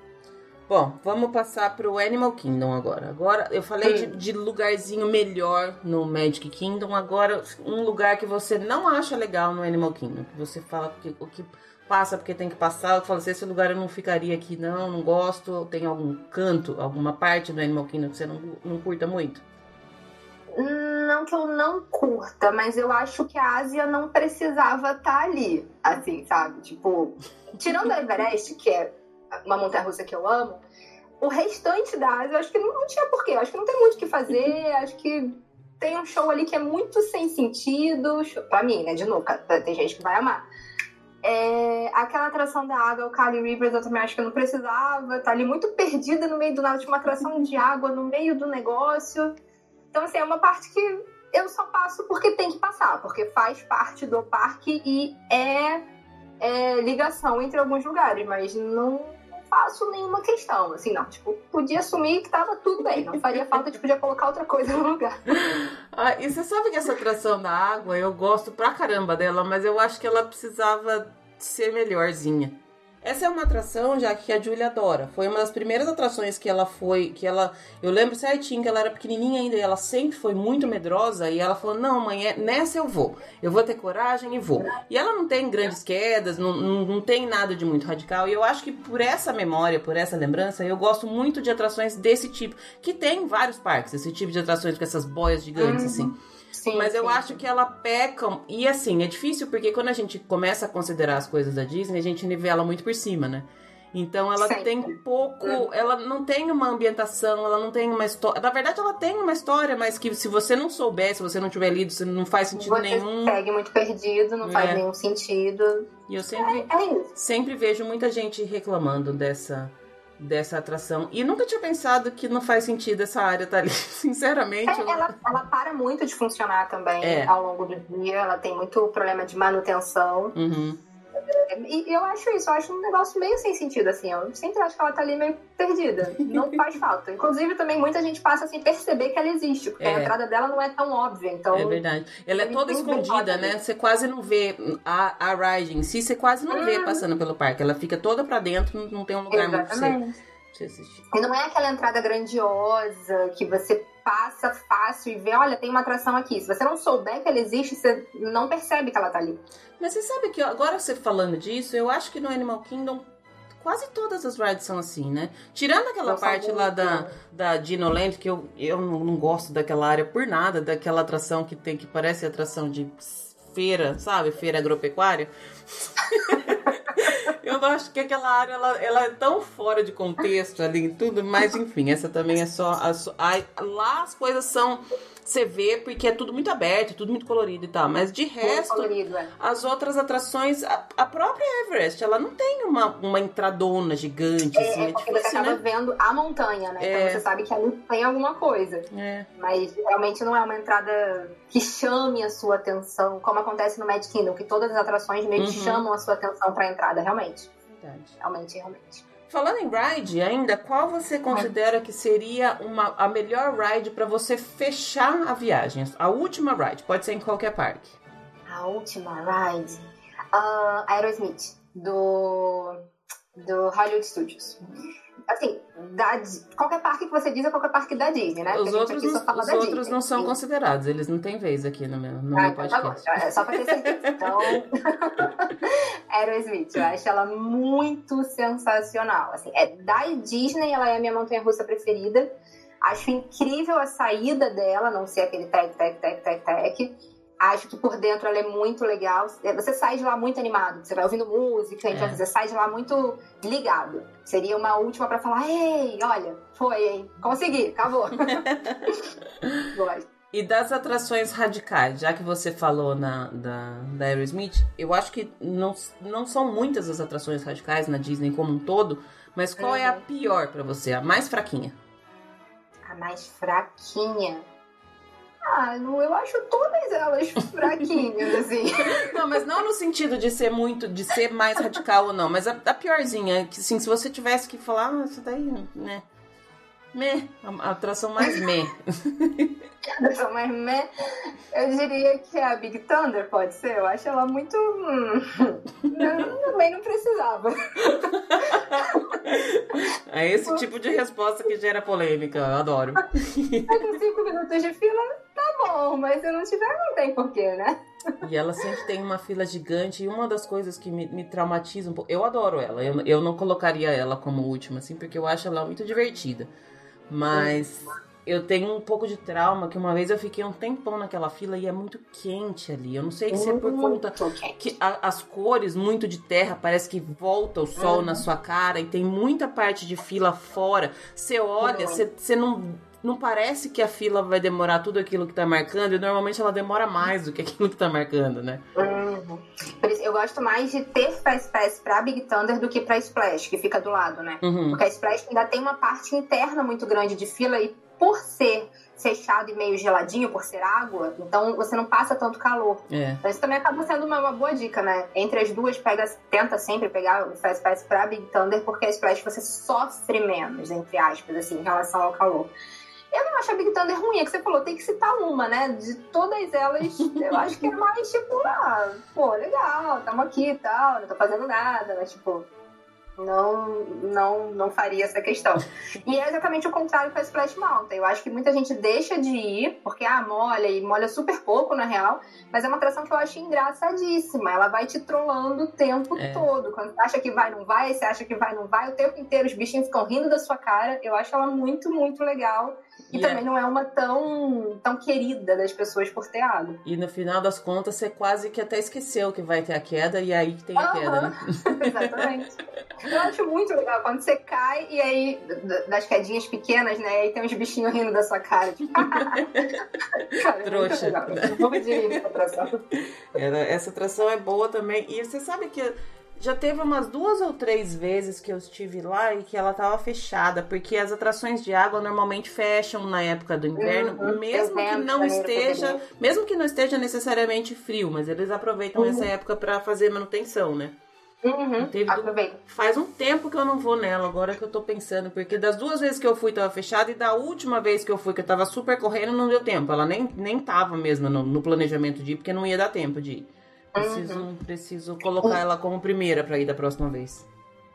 Bom, vamos passar pro Animal Kingdom agora. Agora, eu falei de, de, lugarzinho melhor no Magic Kingdom. Agora, um lugar que você não acha legal no Animal Kingdom. Que você fala que o que passa porque tem que passar. Eu falo assim, esse lugar eu não ficaria aqui, não, não gosto. Tem algum canto, alguma parte do Animal Kingdom que você não, não curta muito? Não que eu não curta, mas eu acho que a Ásia não precisava estar tá ali. Assim, sabe? Tipo, tirando a Everest, que é uma montanha russa que eu amo, o restante da Ásia, eu acho que não, não tinha porquê. Eu acho que não tem muito o que fazer. acho que tem um show ali que é muito sem sentido. Pra mim, né? De novo, tem gente que vai amar. É, aquela atração da água, o Cali Rivers, eu também acho que eu não precisava. Tá ali muito perdida no meio do nada. Tinha uma atração de água no meio do negócio. Então, assim, é uma parte que eu só passo porque tem que passar. Porque faz parte do parque e é, é ligação entre alguns lugares. Mas não faço nenhuma questão, assim, não. Tipo, podia assumir que tava tudo bem, não faria falta de podia colocar outra coisa no lugar. [LAUGHS] Ah, e você sabe que essa atração da água, eu gosto pra caramba dela, mas eu acho que ela precisava ser melhorzinha. Essa é uma atração já que a Julia adora. Foi uma das primeiras atrações que ela foi, que ela, eu lembro certinho que ela era pequenininha ainda e ela sempre foi muito medrosa e ela falou: "Não, mãe, é, nessa eu vou. Eu vou ter coragem e vou". E ela não tem grandes quedas, não, não, não tem nada de muito radical. E eu acho que por essa memória, por essa lembrança, eu gosto muito de atrações desse tipo, que tem vários parques, esse tipo de atrações com essas boias gigantes uhum. assim. Sim, mas eu acho que ela peca. E assim, é difícil porque quando a gente começa a considerar as coisas da Disney, a gente nivela muito por cima, né? Então ela Sempre. tem pouco, ela não tem uma ambientação, ela não tem uma história. Na verdade, ela tem uma história, mas que se você não souber, se você não tiver lido, não faz sentido você nenhum. Segue muito perdido, não é. faz nenhum sentido. E eu sempre, é, é sempre vejo muita gente reclamando dessa dessa atração. E nunca tinha pensado que não faz sentido essa área estar tá ali, [LAUGHS] sinceramente. É, ela, ela, para muito de funcionar também é. ao longo do dia, ela tem muito problema de manutenção. Uhum. E eu acho isso, eu acho um negócio meio sem sentido, assim. Eu sempre acho que ela tá ali meio perdida. Não [LAUGHS] faz falta. Inclusive, também muita gente passa sem perceber que ela existe, porque é. a entrada dela não é tão óbvia. Então, é verdade. Ela é toda escondida, né? Você quase não vê a, a ride em si, você quase não vê passando pelo parque. Ela fica toda pra dentro, não tem um lugar Exatamente. muito safe. E não é aquela entrada grandiosa que você passa fácil e vê, olha, tem uma atração aqui. Se você não souber que ela existe, você não percebe que ela tá ali. Mas você sabe que agora você falando disso, eu acho que no Animal Kingdom quase todas as rides são assim, né? Tirando aquela parte lá da, da Dino Land, que eu, eu não gosto daquela área por nada, daquela atração que tem que parece atração de feira, sabe? Feira agropecuária. [LAUGHS] Eu não acho que aquela área ela, ela é tão fora de contexto ali em tudo, mas enfim, essa também é só. A, a, lá as coisas são você vê porque é tudo muito aberto, tudo muito colorido e tal. Mas de resto, colorido, é. as outras atrações, a, a, própria Everest, ela não tem uma, uma entradona gigante. É, assim, é porque você acaba né? vendo a montanha, né? Então é. Você sabe que ali tem alguma coisa. É. Mas realmente não é uma entrada que chame a sua atenção, como acontece no Magic Kingdom, que todas as atrações meio que uhum. chamam a sua atenção pra entrada, realmente. Verdade. Realmente, realmente. Falando em ride ainda, qual você considera que seria uma, a melhor ride para você fechar a viagem? A última ride, pode ser em qualquer parque. A última ride? Uh, Aerosmith, do, do Hollywood Studios assim, da, qualquer parque que você diz é qualquer parque da Disney, né? Os outros, não, os outros Disney, não são sim. considerados, eles não têm vez aqui no meu, no ah, meu então tá podcast. Tá é só pra ter certeza. [LAUGHS] Então, [LAUGHS] Aerosmith, eu acho ela muito sensacional. Assim, é da Disney, ela é a minha montanha-russa preferida. Acho incrível a saída dela, não ser aquele tec, tec, tec, tec, tec. Acho que por dentro ela é muito legal. Você sai de lá muito animado, você vai ouvindo música, então é. você sai de lá muito ligado. Seria uma última para falar: ei, olha, foi, hein? Consegui, acabou. [LAUGHS] Gosto. E das atrações radicais, já que você falou na, da, da Aerosmith, eu acho que não, não são muitas as atrações radicais na Disney como um todo, mas qual uhum. é a uhum. pior para você, a mais fraquinha? A mais fraquinha? Ah, eu acho todas elas fraquinhas, [LAUGHS] assim. Não, mas não no sentido de ser muito, de ser mais radical ou não, mas a, a piorzinha, que assim, se você tivesse que falar, ah, isso daí, né? Meh, a atração mais meh. [LAUGHS] a atração mais meh, eu diria que a Big Thunder, pode ser? Eu acho ela muito. Hum, [LAUGHS] não, também não precisava. [LAUGHS] É esse tipo de resposta que gera polêmica, eu adoro. Com cinco minutos de fila, tá bom, mas se não tiver, não tem porquê, né? E ela sempre tem uma fila gigante. E uma das coisas que me, me traumatiza um pouco. Eu adoro ela. Eu, eu não colocaria ela como última, assim, porque eu acho ela muito divertida. Mas eu tenho um pouco de trauma que uma vez eu fiquei um tempão naquela fila e é muito quente ali. Eu não sei se é por conta que a, as cores muito de terra parece que volta o sol uhum. na sua cara e tem muita parte de fila fora. Você olha, você não não parece que a fila vai demorar tudo aquilo que tá marcando, e normalmente ela demora mais do que aquilo que tá marcando, né? Uhum. Eu gosto mais de ter Fast Pass pra Big Thunder do que pra Splash, que fica do lado, né? Uhum. Porque a Splash ainda tem uma parte interna muito grande de fila e por ser fechado e meio geladinho, por ser água, então você não passa tanto calor. É. Então isso também acaba sendo uma, uma, boa dica, né? Entre as duas, pega, tenta sempre pegar o Fast Pass pra Big Thunder, porque a Splash você sofre menos, entre aspas, assim, em relação ao calor. Eu não acho a Big Thunder ruim, é que você falou, tem que citar uma, né? De todas elas, eu acho que é mais tipo, ah, pô, legal, tamo aqui e tal, não tô fazendo nada, mas tipo, não, não, não faria essa questão. E é exatamente o contrário com a Splash Mountain. Eu acho que muita gente deixa de ir, porque ah, molha e molha super pouco na real, mas é uma atração que eu acho engraçadíssima. Ela vai te trollando o tempo é. todo. Quando você acha que vai, não vai, você acha que vai, não vai, o tempo inteiro os bichinhos ficam rindo da sua cara. Eu acho ela muito, muito legal. E, e também é... não é uma tão, tão querida das pessoas por ter água. E no final das contas, você quase que até esqueceu que vai ter a queda e aí que tem a uhum. queda, né? [LAUGHS] Exatamente. Eu acho muito legal quando você cai e aí, das quedinhas pequenas, né? Aí tem uns bichinhos rindo da sua cara. Tipo, [LAUGHS] cara, é Trouxa. É Vou pedir essa atração. Essa atração é boa também. E você sabe que já teve umas duas ou três vezes que eu estive lá e que ela tava fechada, porque as atrações de água normalmente fecham na época do inverno, uhum, mesmo que não esteja, mesmo que não esteja necessariamente frio, mas eles aproveitam uhum. essa época para fazer manutenção, né? Uhum, Teve, faz um tempo que eu não vou nela, agora que eu tô pensando, porque das duas vezes que eu fui tava fechada e da última vez que eu fui, que eu tava super correndo, não deu tempo. Ela nem, nem tava mesmo no, no planejamento de ir, porque não ia dar tempo de ir. Preciso, uhum. preciso colocar ela como primeira para ir da próxima vez.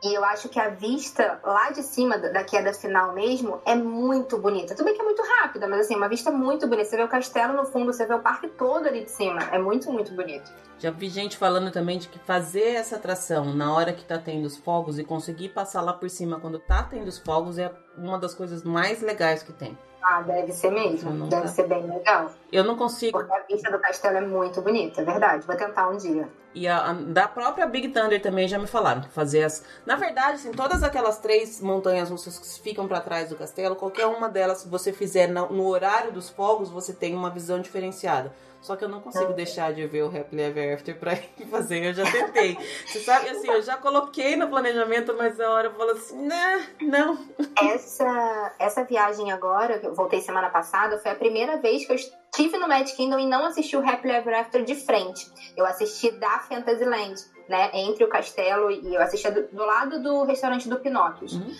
E eu acho que a vista lá de cima da queda final mesmo é muito bonita. Tudo bem que é muito rápida, mas assim, uma vista muito bonita. Você vê o castelo no fundo, você vê o parque todo ali de cima. É muito, muito bonito. Já vi gente falando também de que fazer essa atração na hora que tá tendo os fogos e conseguir passar lá por cima quando tá tendo os fogos é uma das coisas mais legais que tem. Ah, deve ser mesmo. Deve tá. ser bem legal. Eu não consigo. Porque a vista do castelo é muito bonita, é verdade. Vou tentar um dia. E a, a, da própria Big Thunder também já me falaram que fazer as. Na verdade, assim, todas aquelas três montanhas russas que ficam para trás do castelo, qualquer uma delas, se você fizer no, no horário dos fogos, você tem uma visão diferenciada. Só que eu não consigo deixar de ver o Happily Ever After pra ir [LAUGHS] fazer. Eu já tentei. Você sabe, assim, eu já coloquei no planejamento, mas a hora eu falo assim, né, não. Essa, essa viagem agora, que eu voltei semana passada, foi a primeira vez que eu estive no Magic Kingdom e não assisti o Happily Ever After de frente. Eu assisti da Fantasyland, né, entre o castelo e eu assisti do, do lado do restaurante do Pinóquios. Uhum.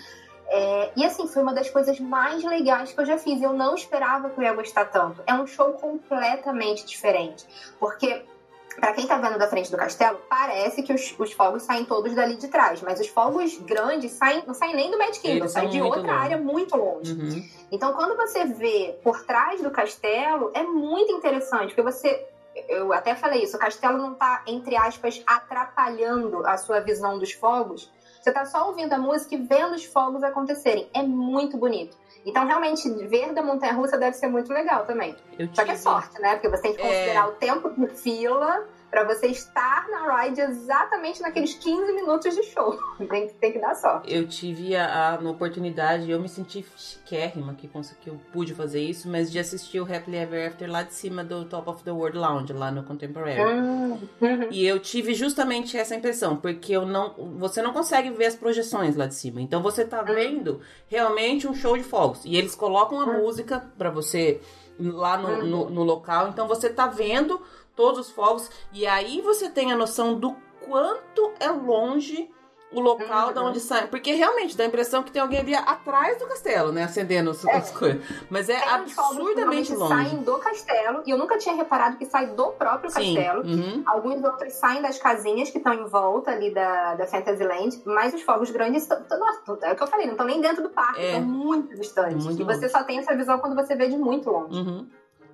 É, e assim, foi uma das coisas mais legais que eu já fiz. Eu não esperava que eu ia gostar tanto. É um show completamente diferente. Porque para quem tá vendo da frente do castelo, parece que os, os, fogos saem todos dali de trás, mas os fogos grandes saem, não saem nem do Mad Kingdom, saem de outra longe. área muito longe. Uhum. Então, quando você vê por trás do castelo, é muito interessante, porque você. Eu até falei isso, o castelo não tá, entre aspas, atrapalhando a sua visão dos fogos, Você tá só ouvindo a música e vendo os fogos acontecerem. É muito bonito. Então, realmente, ver da montanha russa deve ser muito legal também. Eu Só que é tive- sorte, né? Porque você tem que considerar É. o tempo de fila pra você estar na ride exatamente naqueles 15 minutos de show. [LAUGHS] Tem, que- tem que dar sorte. Eu tive a, a oportunidade, eu me senti chiquérrima que, que eu pude fazer isso, mas de assistir o Happily Ever After lá de cima do Top of the World Lounge, lá no Contemporary. Hum. [LAUGHS] E eu tive justamente essa impressão, porque eu não, você não consegue ver as projeções lá de cima. Então você tá vendo realmente um show de fogos. E eles colocam a música pra você lá no, no, no local. Então você tá vendo todos os fogos. E aí você tem a noção do quanto é longe o local Uhum. da onde sai. Porque realmente dá a impressão que tem alguém ali atrás do castelo, né? Acendendo as, as coisas. Mas é Tem fogos absurdamente normalmente longe. saem do castelo. E eu nunca tinha reparado que sai do próprio Sim. castelo. Uhum. Alguns outros saem das casinhas que estão em volta ali da, da Fantasyland, mas os fogos grandes estão. Nossa, é o que eu falei, não estão nem dentro do parque, É. estão muito distantes. Muito e você só tem essa visão quando você vê de muito longe. Uhum.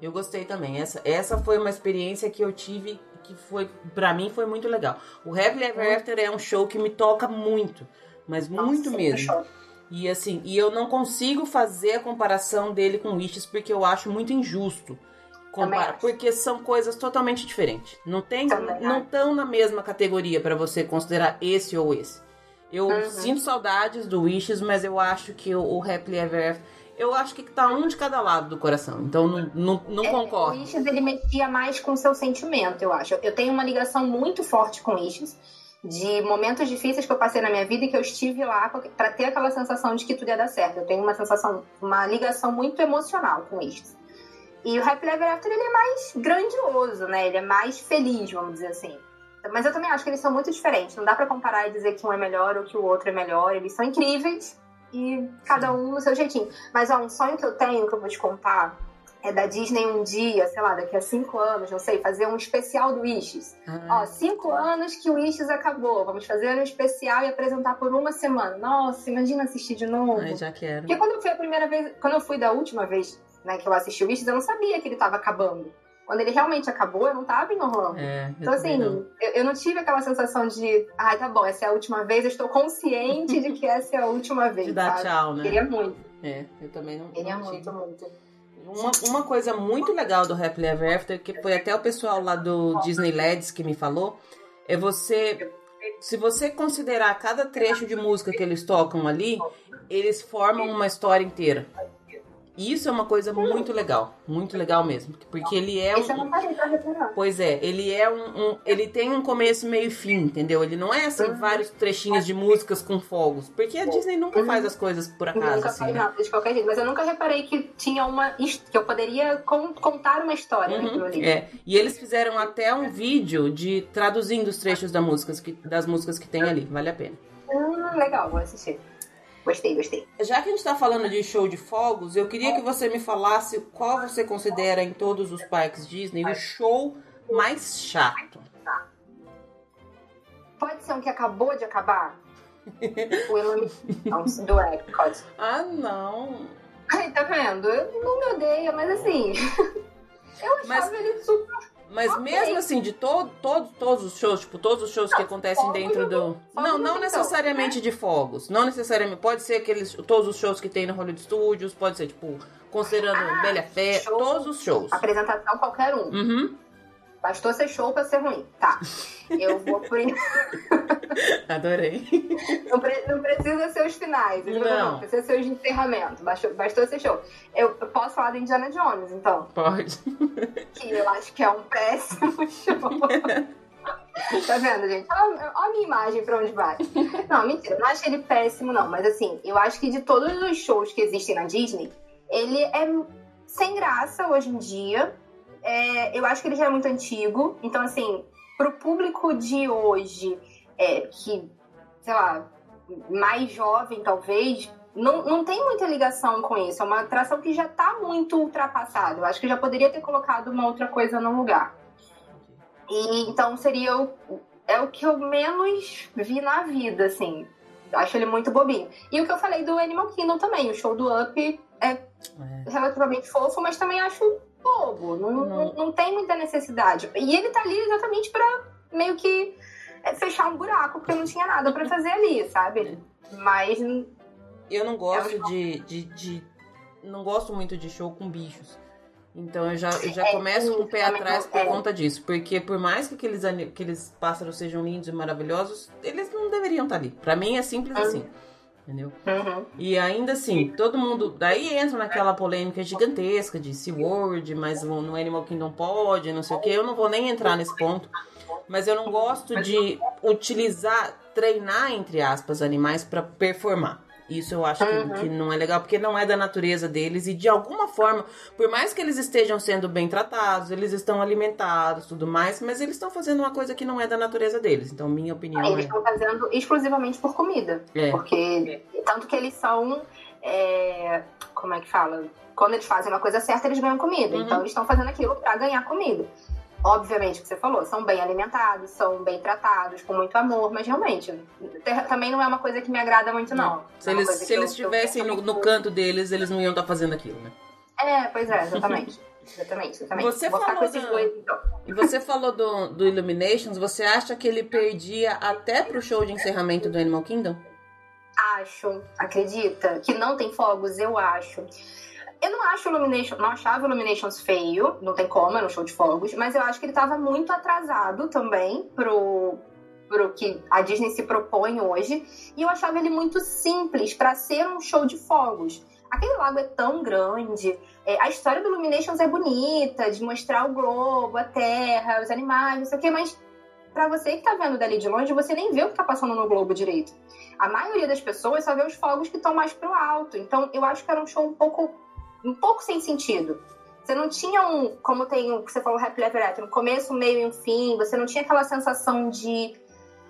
Eu gostei também. Essa, essa foi uma experiência que eu tive que foi para mim foi muito legal. O Happily Ever After é um show que me toca muito, mas muito Nossa, mesmo. show. E assim, e eu não consigo fazer a comparação dele com Wishes porque eu acho muito injusto. Compara, porque são coisas totalmente diferentes. Não tem, Também não estão na mesma categoria para você considerar esse ou esse. Eu Uhum. sinto saudades do Wishes, mas eu acho que o, o Happily Ever After, eu acho que tá um de cada lado do coração. Então não, não, não É, concordo. O Wishes, ele mexia mais com o seu sentimento, eu acho. Eu tenho uma ligação muito forte com Wishes, de momentos difíceis que eu passei na minha vida e que eu estive lá pra ter aquela sensação de que tudo ia dar certo. Eu tenho uma sensação, uma ligação muito emocional com o Wishes. E o Happy Ever After, ele é mais grandioso, né? Ele é mais feliz, vamos dizer assim. Mas eu também acho que eles são muito diferentes. Não dá pra comparar e dizer que um é melhor ou que o outro é melhor. Eles são incríveis e cada um no seu jeitinho. Mas ó, um sonho que eu tenho, que eu vou te contar, é da Disney um dia, sei lá, daqui a cinco anos, não sei, fazer um especial do Wishes. Ah, Ó, cinco anos que o Wishes acabou. Vamos fazer um especial e apresentar por uma semana. Nossa, imagina assistir de novo. ai, já quero. Porque quando eu fui a primeira vez, quando eu fui da última vez né, que eu assisti o Wishes, eu não sabia que ele tava acabando. Quando ele realmente acabou, eu não tava em Orlando. É, Então, assim, eu, eu não tive aquela sensação de, ai, tá bom, essa é a última vez, eu estou consciente de que essa é a última [LAUGHS] vez. de dar sabe? tchau, né? Queria muito, É, eu também não. queria não muito, muito. Uma, uma coisa muito legal do Happily Ever After, que foi até o pessoal lá do Disney LEDs que me falou, é você. Se você considerar cada trecho de música que eles tocam ali, eles formam uma história inteira. E Isso é uma coisa muito legal, muito legal mesmo, porque ele é Isso eu um, não parei pra reparar. Pois é, ele é um, um- Ele tem um começo, meio e fim, entendeu? Ele não é assim, Uhum. vários trechinhos de músicas com fogos. Porque a Disney nunca faz as coisas por acaso, nunca assim, né? nada de qualquer jeito, mas eu nunca reparei que tinha uma. que eu poderia con- contar uma história Uhum, ali. é. E eles fizeram até um vídeo de traduzindo os trechos da músicas que, das músicas que tem ali. Vale a pena. Hum, legal, vou assistir. Gostei, gostei. Já que a gente tá falando de show de fogos, eu queria que você me falasse qual você considera em todos os parques Disney o show mais chato. Pode ser um que acabou de acabar? [LAUGHS] o Illumination do Epcot. Ah, não. Ai, tá vendo? Eu não me odeia, mas assim. [LAUGHS] eu achava Mas- ele super. Mas Ok. mesmo assim, de todo, todo, todos os shows, tipo, todos os shows que acontecem dentro não- do. Não, não não necessariamente de fogos. Não necessariamente. Pode ser aqueles. Todos os shows que tem no Hollywood Studios, pode ser, tipo, considerando Ah, Bela Fé, todos os shows. Apresentação qualquer um. Uhum. Bastou ser show pra ser ruim. Tá. Eu vou por. [LAUGHS] Adorei. Não, pre- não precisa ser os finais. Não. Não. Precisa ser os de encerramento. Bastou, bastou ser show. Eu, posso falar do Indiana Jones, então. Pode. Que eu acho que é um péssimo [LAUGHS] show. Tá vendo, gente? Olha olha a minha imagem pra onde vai. Não, mentira, eu não acho ele péssimo, não. Mas assim, eu acho que de todos os shows que existem na Disney, ele é sem graça hoje em dia. É, eu acho que ele já é muito antigo. Então, assim, pro público de hoje, é, que, sei lá, mais jovem talvez, não, não tem muita ligação com isso. É uma atração que já tá muito ultrapassada. Eu acho que já poderia ter colocado uma outra coisa no lugar. E então seria o, é o que eu menos vi na vida, assim. Acho ele muito bobinho. E o que eu falei do Animal Kingdom também, o show do Up é É. relativamente fofo, mas também acho bobo. Não, Não. não. tem muita necessidade. E ele tá ali exatamente pra meio que é fechar um buraco, porque não tinha nada para fazer ali, sabe? Mas. Eu não gosto de, de, de. Não gosto muito de show com bichos. Então eu já, eu já é, começo com o pé atrás por é. conta disso. Porque por mais que aqueles, aqueles pássaros sejam lindos e maravilhosos, eles não deveriam estar ali. Para mim é simples uhum. assim. Entendeu? Uhum. E ainda assim, todo mundo. Daí entra naquela polêmica gigantesca de SeaWorld, mas no Animal Kingdom pode, não sei o que. Eu não vou nem entrar nesse ponto. Mas eu não gosto de utilizar, treinar, entre aspas, animais para performar. Isso eu acho uhum. que, que, não é legal, porque não é da natureza deles e de alguma forma, por mais que eles estejam sendo bem tratados, eles estão alimentados, tudo mais, mas eles estão fazendo uma coisa que não é da natureza deles. Então, minha opinião eles é... estão fazendo exclusivamente por comida, é. porque tanto que eles são, é... como é que fala? Quando eles fazem uma coisa certa, eles ganham comida. Uhum. Então, eles estão fazendo aquilo para ganhar comida obviamente, que você falou, são bem alimentados, são bem tratados, com muito amor, mas realmente, também não é uma coisa que me agrada muito, não. não. Se, é eles, se eles estivessem no, no, canto deles, eles não iam estar fazendo aquilo, né? É, pois é, exatamente. [LAUGHS] Exatamente, exatamente. Você Vou falou, do... dois, então. E você falou do, do Illuminations, você acha que ele perdia até pro show de encerramento do Animal Kingdom? Acho, acredita? Que não tem fogos, eu acho. Eu não acho o Illumination, não achava o Illuminations feio, não tem como, é um show de fogos, mas eu acho que ele estava muito atrasado também pro, pro que a Disney se propõe hoje, e eu achava ele muito simples para ser um show de fogos. Aquele lago é tão grande, é, a história do Illuminations é bonita, de mostrar o globo, a terra, os animais, não sei o quê, mas para você que tá vendo dali de longe, você nem vê o que tá passando no globo direito. A maioria das pessoas só vê os fogos que estão mais pro alto. Então, eu acho que era um show um pouco um pouco sem sentido. Você não tinha um, como tem o que você falou, Happy Ever After, um começo, um meio e um fim, você não tinha aquela sensação de,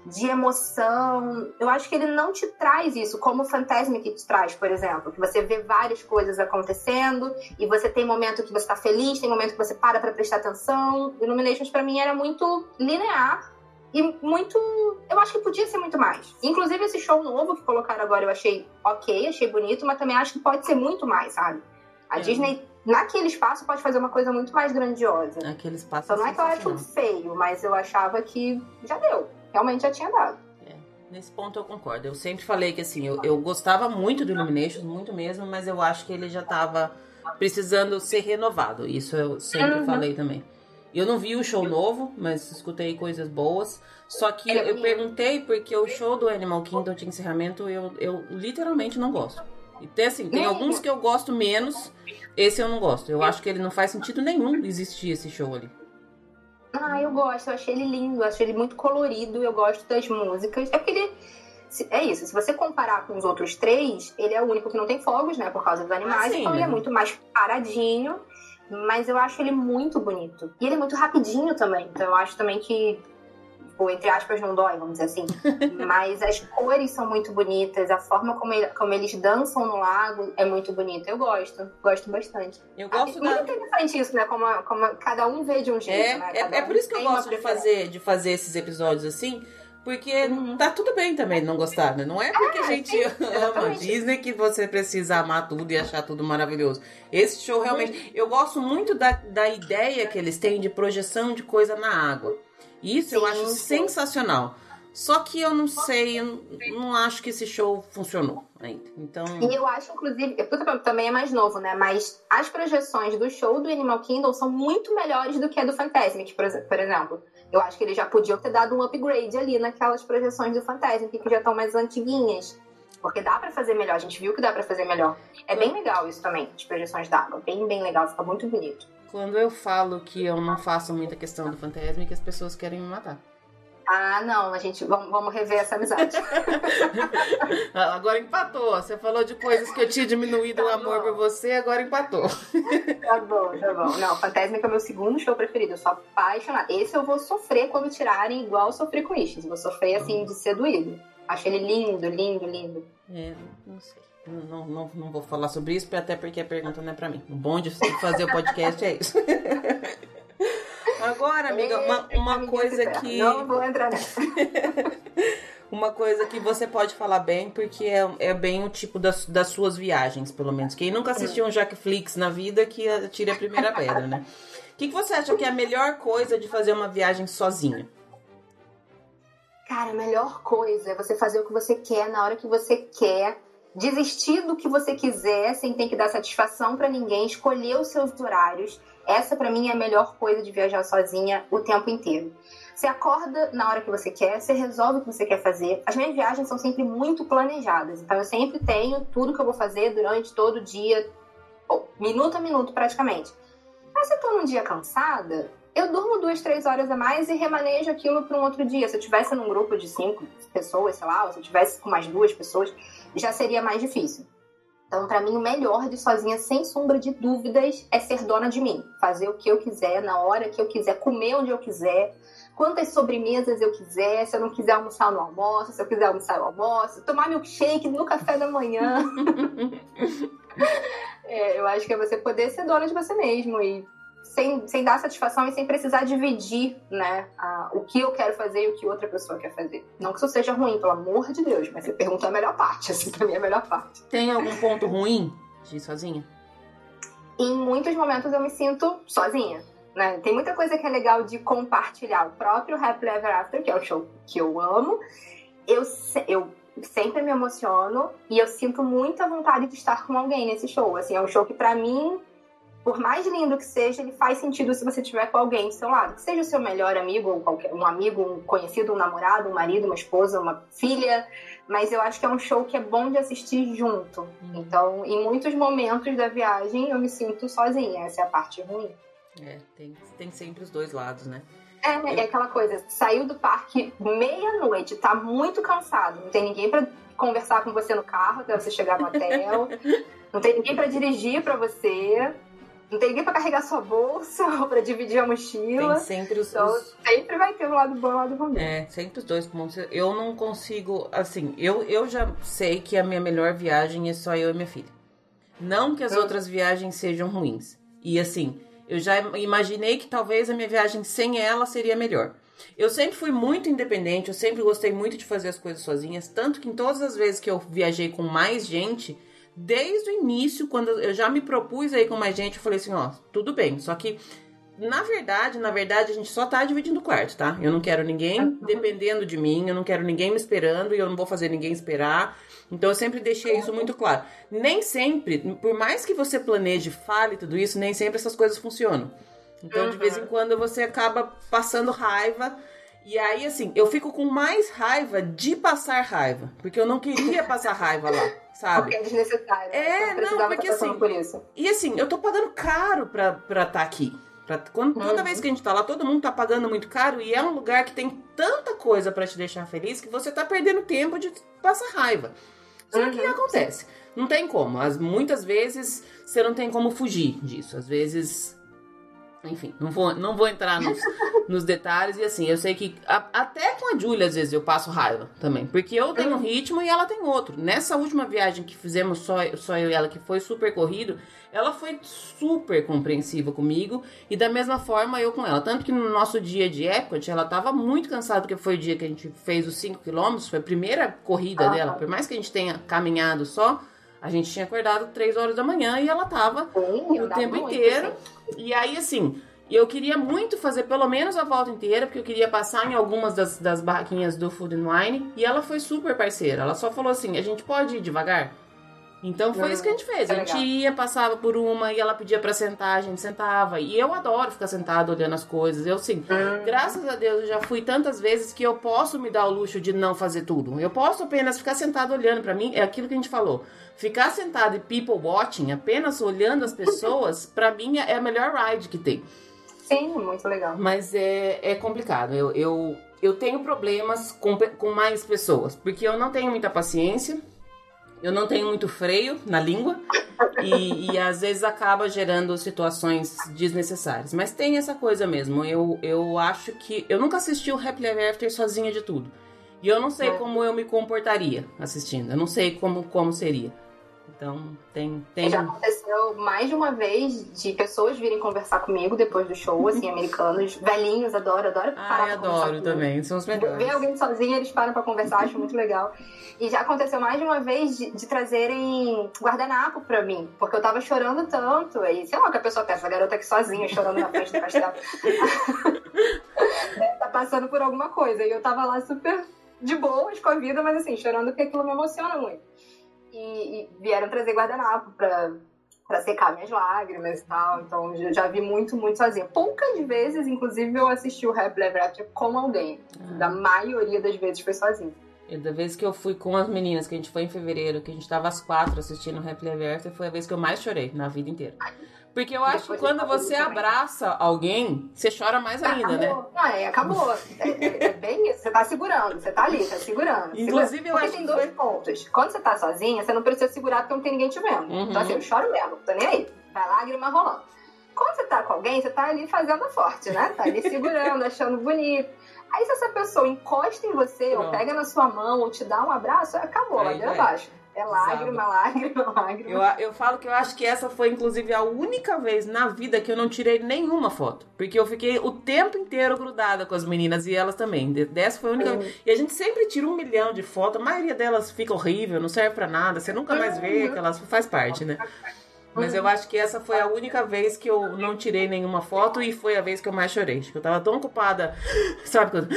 de emoção. Eu acho que ele não te traz isso, como o Fantasmic te traz, por exemplo, que você vê várias coisas acontecendo e você tem momento que você está feliz, tem momento que você para para prestar atenção. Illuminations para mim era muito linear e muito. Eu acho que podia ser muito mais. Inclusive, esse show novo que colocaram agora eu achei ok, achei bonito, mas também acho que pode ser muito mais, sabe? A é. Disney, naquele espaço, pode fazer uma coisa muito mais grandiosa. Naquele espaço. Então não é que eu acho feio, mas eu achava que já deu. Realmente já tinha dado. É, nesse ponto eu concordo. Eu sempre falei que assim, eu, eu gostava muito do Illumination, muito mesmo, mas eu acho que ele já estava precisando ser renovado. Isso eu sempre uhum. falei também. Eu não vi o show novo, mas escutei coisas boas. Só que é eu perguntei porque o show do Animal Kingdom de encerramento eu, eu literalmente não gosto. E tem assim, tem alguns que eu gosto menos, esse eu não gosto. Eu acho que ele não faz sentido nenhum existir esse show ali. Ah, eu gosto, eu achei ele lindo, eu achei ele muito colorido, eu gosto das músicas. É porque ele. É isso, se você comparar com os outros três, ele é o único que não tem fogos, né? Por causa dos animais, ah, sim, então né? ele é muito mais paradinho. Mas eu acho ele muito bonito. E ele é muito rapidinho também. Então eu acho também que tipo, entre aspas, não dói, vamos dizer assim. [LAUGHS] Mas as cores são muito bonitas, a forma como, ele, como eles dançam no lago é muito bonita. Eu gosto, gosto bastante. Eu gosto ah, da... Muito interessante isso, né? Como, como cada um vê de um jeito, é, né? É, é, por isso que eu gosto de fazer, de fazer esses episódios assim, porque uhum. tá tudo bem também não gostar, né? Não é porque a gente sim, ama Disney que você precisa amar tudo e achar tudo maravilhoso. Esse show realmente. Uhum. Eu gosto muito da, da ideia que eles têm de projeção de coisa na água. Isso Sim. eu acho sensacional. Só que eu não sei, eu não acho que esse show funcionou ainda. Então... E eu acho, inclusive, também é mais novo, né? Mas as projeções do show do Animal Kingdom são muito melhores do que a do Fantasmic, por exemplo. Eu acho que eles já podiam ter dado um upgrade ali naquelas projeções do Fantasmic, que já estão mais antiguinhas. Porque dá para fazer melhor, a gente viu que dá para fazer melhor. É bem legal isso também, as projeções d'água. Bem, bem legal, fica muito bonito. Quando eu falo que eu não faço muita questão do fantasma, que as pessoas querem me matar. Ah, não, a gente vamos, vamos rever essa amizade. [LAUGHS] agora empatou. Você falou de coisas que eu tinha diminuído tá o amor por você, agora empatou. [LAUGHS] Tá bom, tá bom. Não, Fantasmic é o meu segundo show preferido. Eu sou apaixonada. Esse eu vou sofrer quando tirarem, igual eu sofri com Ishes. Vou sofrer assim de ser doído. Acho ele lindo, lindo, lindo. É, não sei. Não, não, não vou falar sobre isso, até porque a pergunta não é pra mim. O bom de fazer o podcast é isso. [LAUGHS] Agora, amiga, uma, uma coisa que. Não vou entrar nessa. [LAUGHS] uma coisa que você pode falar bem, porque é, é bem o tipo das, das suas viagens, pelo menos. Quem nunca assistiu um Jack Flix na vida, que tire a primeira pedra, né? O que, que você acha que é a melhor coisa de fazer uma viagem sozinha? Cara, a melhor coisa é você fazer o que você quer na hora que você quer, desistir do que você quiser sem ter que dar satisfação para ninguém, escolher os seus horários. Essa para mim é a melhor coisa de viajar sozinha o tempo inteiro. Você acorda na hora que você quer, você resolve o que você quer fazer. As minhas viagens são sempre muito planejadas, então eu sempre tenho tudo que eu vou fazer durante todo o dia, minuto a minuto praticamente. Mas se eu tô num dia cansada, eu durmo duas, três horas a mais e remanejo aquilo para um outro dia. Se eu tivesse num grupo de cinco pessoas, sei lá, ou se eu tivesse com mais duas pessoas, já seria mais difícil. Então, para mim, o melhor de sozinha, sem sombra de dúvidas, é ser dona de mim. Fazer o que eu quiser, na hora que eu quiser, comer onde eu quiser, quantas sobremesas eu quiser, se eu não quiser almoçar no almoço, se eu quiser almoçar no almoço, tomar milkshake no café da manhã. [LAUGHS] [LAUGHS] é, eu acho que é você poder ser dona de você mesmo e sem, sem dar satisfação e sem precisar dividir, né, a, o que eu quero fazer e o que outra pessoa quer fazer. Não que isso seja ruim, pelo amor de Deus, mas você perguntou a melhor parte, [LAUGHS] assim, pra mim é a melhor parte. Tem algum ponto ruim de ir sozinha? Em muitos momentos eu me sinto sozinha. Né? Tem muita coisa que é legal de compartilhar. O próprio Happy Ever After, que é o show que eu amo, eu, eu sempre me emociono e eu sinto muita vontade de estar com alguém nesse show. Assim, é um show que para mim por mais lindo que seja, ele faz sentido se você estiver com alguém do seu lado. Que seja o seu melhor amigo, ou qualquer, um amigo, um conhecido, um namorado, um marido, uma esposa, uma filha. Mas eu acho que é um show que é bom de assistir junto. Uhum. Então, em muitos momentos da viagem, eu me sinto sozinha. Essa é a parte ruim. É, tem, tem sempre os dois lados, né? É, né? é aquela coisa, saiu do parque meia-noite, tá muito cansado, não tem ninguém para conversar com você no carro até você chegar no hotel, [LAUGHS] não tem ninguém para dirigir para você, não tem ninguém pra carregar sua bolsa [LAUGHS] ou pra dividir a mochila. Tem sempre os. Então, os... sempre vai ter um lado bom e um lado ruim. É, sempre os dois pontos. Eu não consigo. Assim, eu, eu já sei que a minha melhor viagem é só eu e minha filha. Não que as hum. outras viagens sejam ruins. E assim, eu já imaginei que talvez a minha viagem sem ela seria melhor. Eu sempre fui muito independente, eu sempre gostei muito de fazer as coisas sozinhas, tanto que em todas as vezes que eu viajei com mais gente, desde o início, quando eu já me propus aí com mais gente, eu falei assim, ó, tudo bem, só que na verdade, na verdade, a gente só tá dividindo o quarto, tá? Eu não quero ninguém dependendo de mim, eu não quero ninguém me esperando e eu não vou fazer ninguém esperar. Então eu sempre deixei isso muito claro. Nem sempre, por mais que você planeje, fale tudo isso, nem sempre essas coisas funcionam. Então, de vez em quando você acaba passando raiva. E aí, assim, eu fico com mais raiva de passar raiva. Porque eu não queria [LAUGHS] passar raiva lá sabe? Porque é desnecessário. É, não, não porque assim. Por isso. E assim, eu tô pagando caro pra estar tá aqui. Pra, quando, uhum. Toda vez que a gente tá lá, todo mundo tá pagando muito caro e é um lugar que tem tanta coisa para te deixar feliz que você tá perdendo tempo de passar raiva. Só uhum. que acontece. Não tem como. As, muitas vezes você não tem como fugir disso. Às vezes enfim, não vou, não vou entrar nos, [LAUGHS] nos detalhes. E assim, eu sei que a, até com a Julia, às vezes, eu passo raiva também. Porque eu tenho um ritmo e ela tem outro. Nessa última viagem que fizemos só, só eu e ela, que foi super corrido, ela foi super compreensiva comigo. E da mesma forma eu com ela. Tanto que no nosso dia de Epcot, ela tava muito cansada, porque foi o dia que a gente fez os 5 quilômetros. Foi a primeira corrida ah, dela. Por mais que a gente tenha caminhado só, a gente tinha acordado 3 horas da manhã e ela tava Sim, o tempo inteiro. E aí, assim, eu queria muito fazer pelo menos a volta inteira, porque eu queria passar em algumas das, das barraquinhas do Food and Wine. E ela foi super parceira. Ela só falou assim: a gente pode ir devagar? Então foi isso que a gente fez. A gente ia, passava por uma e ela pedia para sentar, a gente sentava. E eu adoro ficar sentado olhando as coisas. Eu, sim, uhum. graças a Deus, eu já fui tantas vezes que eu posso me dar o luxo de não fazer tudo. Eu posso apenas ficar sentado olhando. para mim, é aquilo que a gente falou. Ficar sentado e people watching, apenas olhando as pessoas, [LAUGHS] para mim é a melhor ride que tem. Sim, muito legal. Mas é, é complicado. Eu, eu, eu tenho problemas com, com mais pessoas, porque eu não tenho muita paciência eu não tenho muito freio na língua e, e, às vezes acaba gerando situações desnecessárias. Mas tem essa coisa mesmo. Eu, eu acho que. Eu nunca assisti o Happily Ever After sozinha de tudo. E eu não sei é. como eu me comportaria assistindo. Eu não sei como, como seria. Então, tem, tem. Já aconteceu mais de uma vez de pessoas virem conversar comigo depois do show, assim, [LAUGHS] americanos, velhinhos, adoro, adoro parar Ai, adoro também, são os melhores. Ver alguém sozinho, eles param pra conversar, acho muito legal. E já aconteceu mais de uma vez de, de trazerem guardanapo pra mim, porque eu tava chorando tanto, aí, sei lá o que a pessoa pensa, a garota aqui sozinha, chorando na frente do castelo. [LAUGHS] tá passando por alguma coisa, e eu tava lá super de boas com a vida, mas assim, chorando porque aquilo me emociona muito. E, e vieram trazer guardanapo pra, pra secar minhas lágrimas e tal. Então já, já vi muito, muito sozinha. Poucas vezes, inclusive, eu assisti o Rap Level Rapture com alguém. Ah. Da maioria das vezes foi sozinha. E da vez que eu fui com as meninas, que a gente foi em fevereiro, que a gente tava às quatro assistindo o Happily Ever After, foi a vez que eu mais chorei na vida inteira. Porque eu acho que Depois quando eu falo você abraça alguém, você chora mais ainda, né? acabou. Não, é, acabou. É, é- é bem isso. Você tá segurando, você tá ali, tá segurando. Inclusive, eu Porque acho tem que dois pontos. Quando você tá sozinha, você não precisa segurar porque não tem ninguém te vendo. Uhum. Então, assim, eu choro mesmo, tô nem aí. Vai lágrima rolando. Quando você tá com alguém, você tá ali fazendo forte, né? Tá ali segurando, [LAUGHS] achando bonito. Aí, se essa pessoa encosta em você, ou Pronto. pega na sua mão, ou te dá um abraço, acabou, Aí ladeira já é. abaixo. É lágrima, [LAUGHS] lágrima, lágrima. Eu, eu falo que eu acho que essa foi, inclusive, a única vez na vida que eu não tirei nenhuma foto. Porque eu fiquei o tempo inteiro grudada com as meninas e elas também. De- Dessa foi a única Uhum. E a gente sempre tira um milhão de fotos. A maioria delas fica horrível, não serve pra nada. Você nunca mais vê Uhum. que elas faz parte, né? Mas eu acho que essa foi a única vez que eu não tirei nenhuma foto e foi a vez que eu mais chorei. Que eu tava tão ocupada, sabe, quando-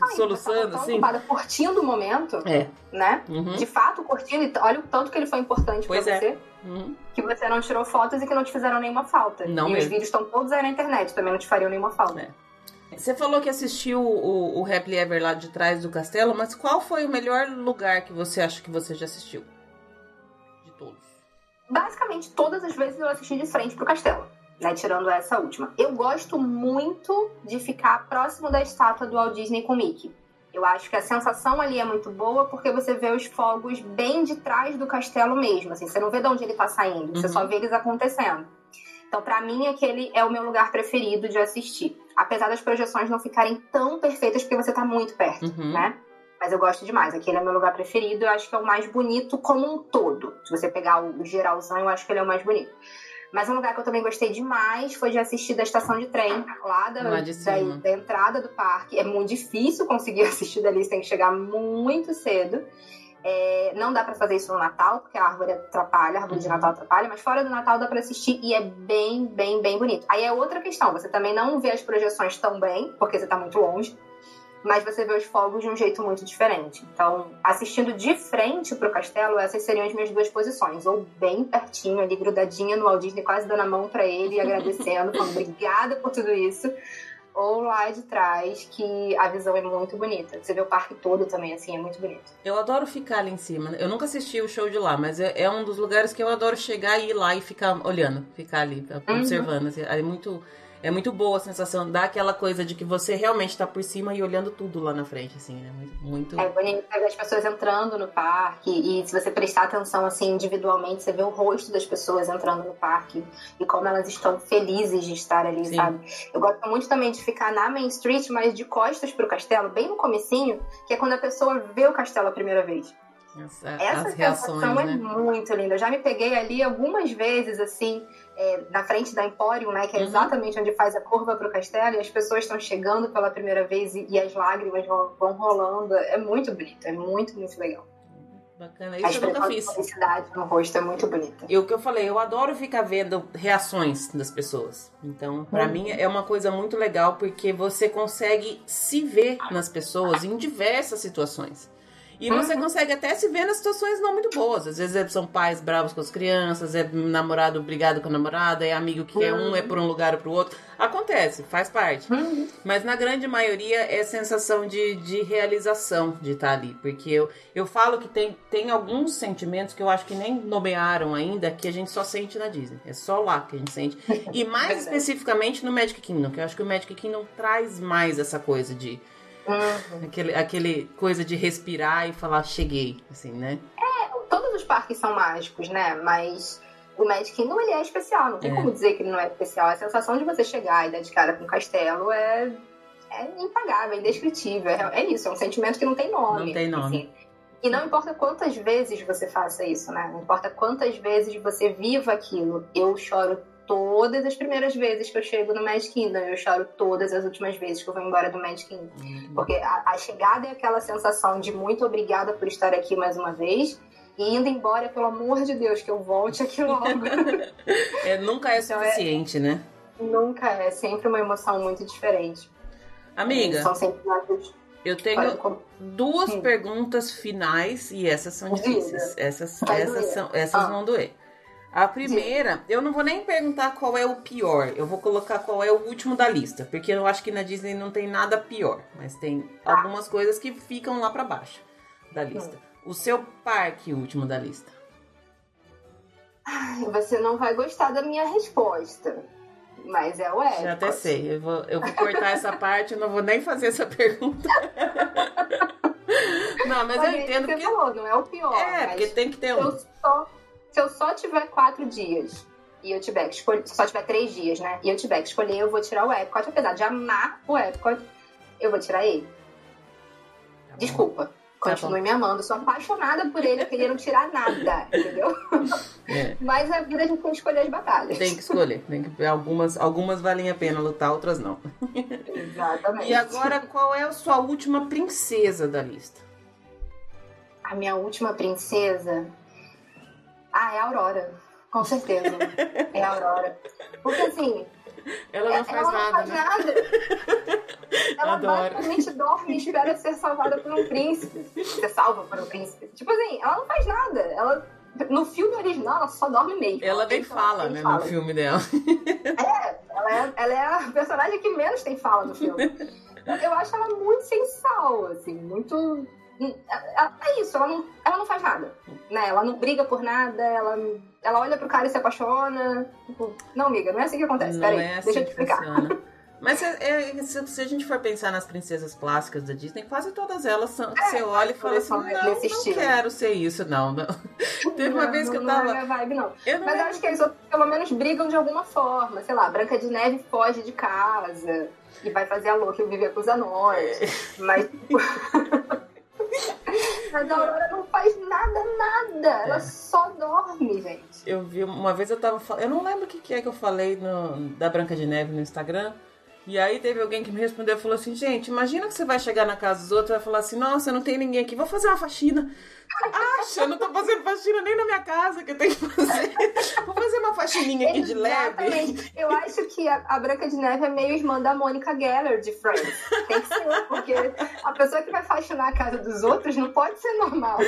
Ai, soluçando tão assim. ocupada curtindo o momento, É. né? Uhum. De fato, curtindo, e olha o tanto que ele foi importante Pois pra é. você. Uhum. que você não tirou fotos e que não te fizeram nenhuma falta. Não e os mesmo. vídeos estão todos aí na internet, também não te fariam nenhuma falta. É. Você falou que assistiu o, o Happily Ever lá de trás do castelo, mas qual foi o melhor lugar que você acha que você já assistiu? Basicamente, todas as vezes eu assisti de frente pro castelo, né? Tirando essa última. Eu gosto muito de ficar próximo da estátua do Walt Disney com Mickey. Eu acho que a sensação ali é muito boa porque você vê os fogos bem de trás do castelo mesmo. Assim, você não vê de onde ele tá saindo, você Uhum. só vê eles acontecendo. Então, pra mim, aquele é o meu lugar preferido de assistir. Apesar das projeções não ficarem tão perfeitas porque você tá muito perto, Uhum. né? Mas eu gosto demais. Aquele é meu lugar preferido. Eu acho que é o mais bonito como um todo. Se você pegar o geralzão, eu acho que ele é o mais bonito. Mas um lugar que eu também gostei demais foi de assistir da estação de trem, lá da, Lá da, da entrada do parque. É muito difícil conseguir [LAUGHS] assistir dali, você tem que chegar muito cedo. É, não dá pra fazer isso no Natal, porque a árvore atrapalha, a árvore de Uhum. Natal atrapalha, mas fora do Natal dá pra assistir e é bem, bem, bem bonito. Aí é outra questão, você também não vê as projeções tão bem, porque você tá muito longe, mas você vê os fogos de um jeito muito diferente. Então, assistindo de frente pro castelo, essas seriam as minhas duas posições. Ou bem pertinho, ali, grudadinha no Walt Disney, quase dando a mão pra ele e [LAUGHS] agradecendo, falando obrigada por tudo isso. Ou lá de trás, que a visão é muito bonita. Você vê o parque todo também, assim, é muito bonito. Eu adoro ficar ali em cima. Eu nunca assisti o show de lá, mas é, é um dos lugares que eu adoro chegar e ir lá e ficar olhando, ficar ali, Uhum. observando. assim. É muito, é muito boa a sensação, dá aquela coisa de que você realmente tá por cima e olhando tudo lá na frente, assim, né? Muito. muito... É bonito ver as pessoas entrando no parque e se você prestar atenção assim individualmente, você vê o rosto das pessoas entrando no parque e como elas estão felizes de estar ali, Sim. sabe? Eu gosto muito também de ficar na Main Street, mas de costas pro castelo, bem no comecinho, que é quando a pessoa vê o castelo a primeira vez. Essa- Essa as reações, sensação é né? muito linda. Eu já me peguei ali algumas vezes, assim, é, na frente da Emporium, né? Que é Uhum. exatamente onde faz a curva pro castelo, e as pessoas estão chegando pela primeira vez e, e as lágrimas vão, vão rolando. É muito bonito, é muito, muito legal. Bacana. a Isso eu nunca fiz. felicidade no rosto é muito bonita. E o que eu falei, eu adoro ficar vendo reações das pessoas. Então, pra Uhum. mim é uma coisa muito legal porque você consegue se ver nas pessoas em diversas situações. E você Uhum. consegue até se ver nas situações não muito boas. Às vezes é- são pais bravos com as crianças, é namorado brigado com a namorada, é amigo que quer um, é por um lugar ou pro outro. Acontece, faz parte. Mas na grande maioria é sensação de, de realização de estar ali. Porque eu, eu falo que tem, tem alguns sentimentos que eu acho que nem nomearam ainda, que a gente só sente na Disney. É só lá que a gente sente. E [LAUGHS] mais especificamente no Magic Kingdom, que eu acho que o Magic Kingdom traz mais essa coisa de. Uhum. Aquele, aquele coisa de respirar e falar, cheguei, assim, né? Todos os parques são mágicos, né? Mas o Magic Kingdom ele é especial, não tem É. como dizer que ele não é especial. A sensação de você chegar e dar de cara com o castelo é, é impagável, é indescritível. É, é isso, é um sentimento que não tem nome. Não tem nome. assim. E não importa quantas vezes você faça isso, né? Não importa quantas vezes você viva aquilo. Eu choro todas as primeiras vezes que eu chego no Magic Kingdom. Eu choro todas as últimas vezes que eu vou embora do Magic Kingdom. Porque a, a chegada é aquela sensação de muito obrigada por estar aqui mais uma vez. E indo embora, pelo amor de Deus, que eu volte aqui logo. [LAUGHS] É, nunca é Então é- suficiente, né? Nunca é, sempre uma emoção muito diferente. Amiga, São sentimentos Eu tenho duas hum. perguntas finais e essas são difíceis. Essas, essas, são, essas ah. vão doer. A primeira, eu não vou nem perguntar qual é o pior, eu vou colocar qual é o último da lista, porque eu acho que na Disney não tem nada pior, mas tem algumas coisas que ficam lá para baixo da lista. O seu parque último da lista. Ai, você não vai gostar da minha resposta. Mas é o Epcot. Já até sei. Eu vou, eu vou cortar essa parte, eu não vou nem fazer essa pergunta. [LAUGHS] não, mas, mas eu entendo que. Falou, não é o pior. É, porque tem que ter um. Eu só se eu só tiver quatro dias e eu tiver que escolher, só tiver três dias, né? E eu tiver que escolher, eu vou tirar o Epcot. Apesar de amar o Epcot, eu vou tirar ele. Tá Desculpa. Tá Continue me amando, sou apaixonada por ele, querendo tirar nada, [LAUGHS] entendeu? É. Mas a vida a gente tem que escolher as batalhas. Tem que escolher, tem que algumas, algumas valem a pena lutar, outras não. Exatamente. E agora, qual é a sua última princesa da lista? A minha última princesa ah, é a Aurora. Com certeza. é a Aurora. Porque assim. Ela não faz ela nada. Não faz né? nada. [LAUGHS] ela Adoro. basicamente dorme e espera ser salvada por um príncipe. Ser salva por um príncipe. Tipo assim, ela não faz nada. Ela no filme original, ela só dorme meio. Ela nem fala, né, fala. no filme dela. É ela, é, ela é a personagem que menos tem fala no filme. Eu acho ela muito sensal, assim, muito é isso, ela não, ela não faz nada. Né? Ela não briga por nada, ela, ela olha pro cara e se apaixona. Tipo, não, amiga, não é assim que acontece. Peraí, é assim deixa eu te explicar. Mas é, é, se, se, a gente for pensar nas princesas clássicas da Disney, quase todas elas são. É, você olha e fala assim: não, não quero ser isso, não. não. [LAUGHS] Teve uma vez que eu tava. Não é minha vibe, não. Eu não Mas eu acho que eles pelo menos brigam de alguma forma. Sei lá, Branca de Neve foge de casa e vai fazer a louca e viver com os anões. É. Mas. [LAUGHS] [LAUGHS] Mas a Aurora não faz nada, nada. Ela é. só dorme, gente. Eu vi, uma vez eu tava falando. Eu não lembro o que, que é que eu falei no, da Branca de Neve no Instagram. E aí teve alguém que me respondeu e falou assim: gente, imagina que você vai chegar na casa dos outros e vai falar assim: nossa, não tem ninguém aqui, vou fazer uma faxina. Acha, eu não tô fazendo faxina nem na minha casa que eu tenho que fazer. Vou fazer uma faxininha aqui de leve. Eu acho que a, a, Branca de Neve é meio irmã da Mônica Geller de Friends. Tem que ser, porque a pessoa que vai faxinar a casa dos outros não pode ser normal.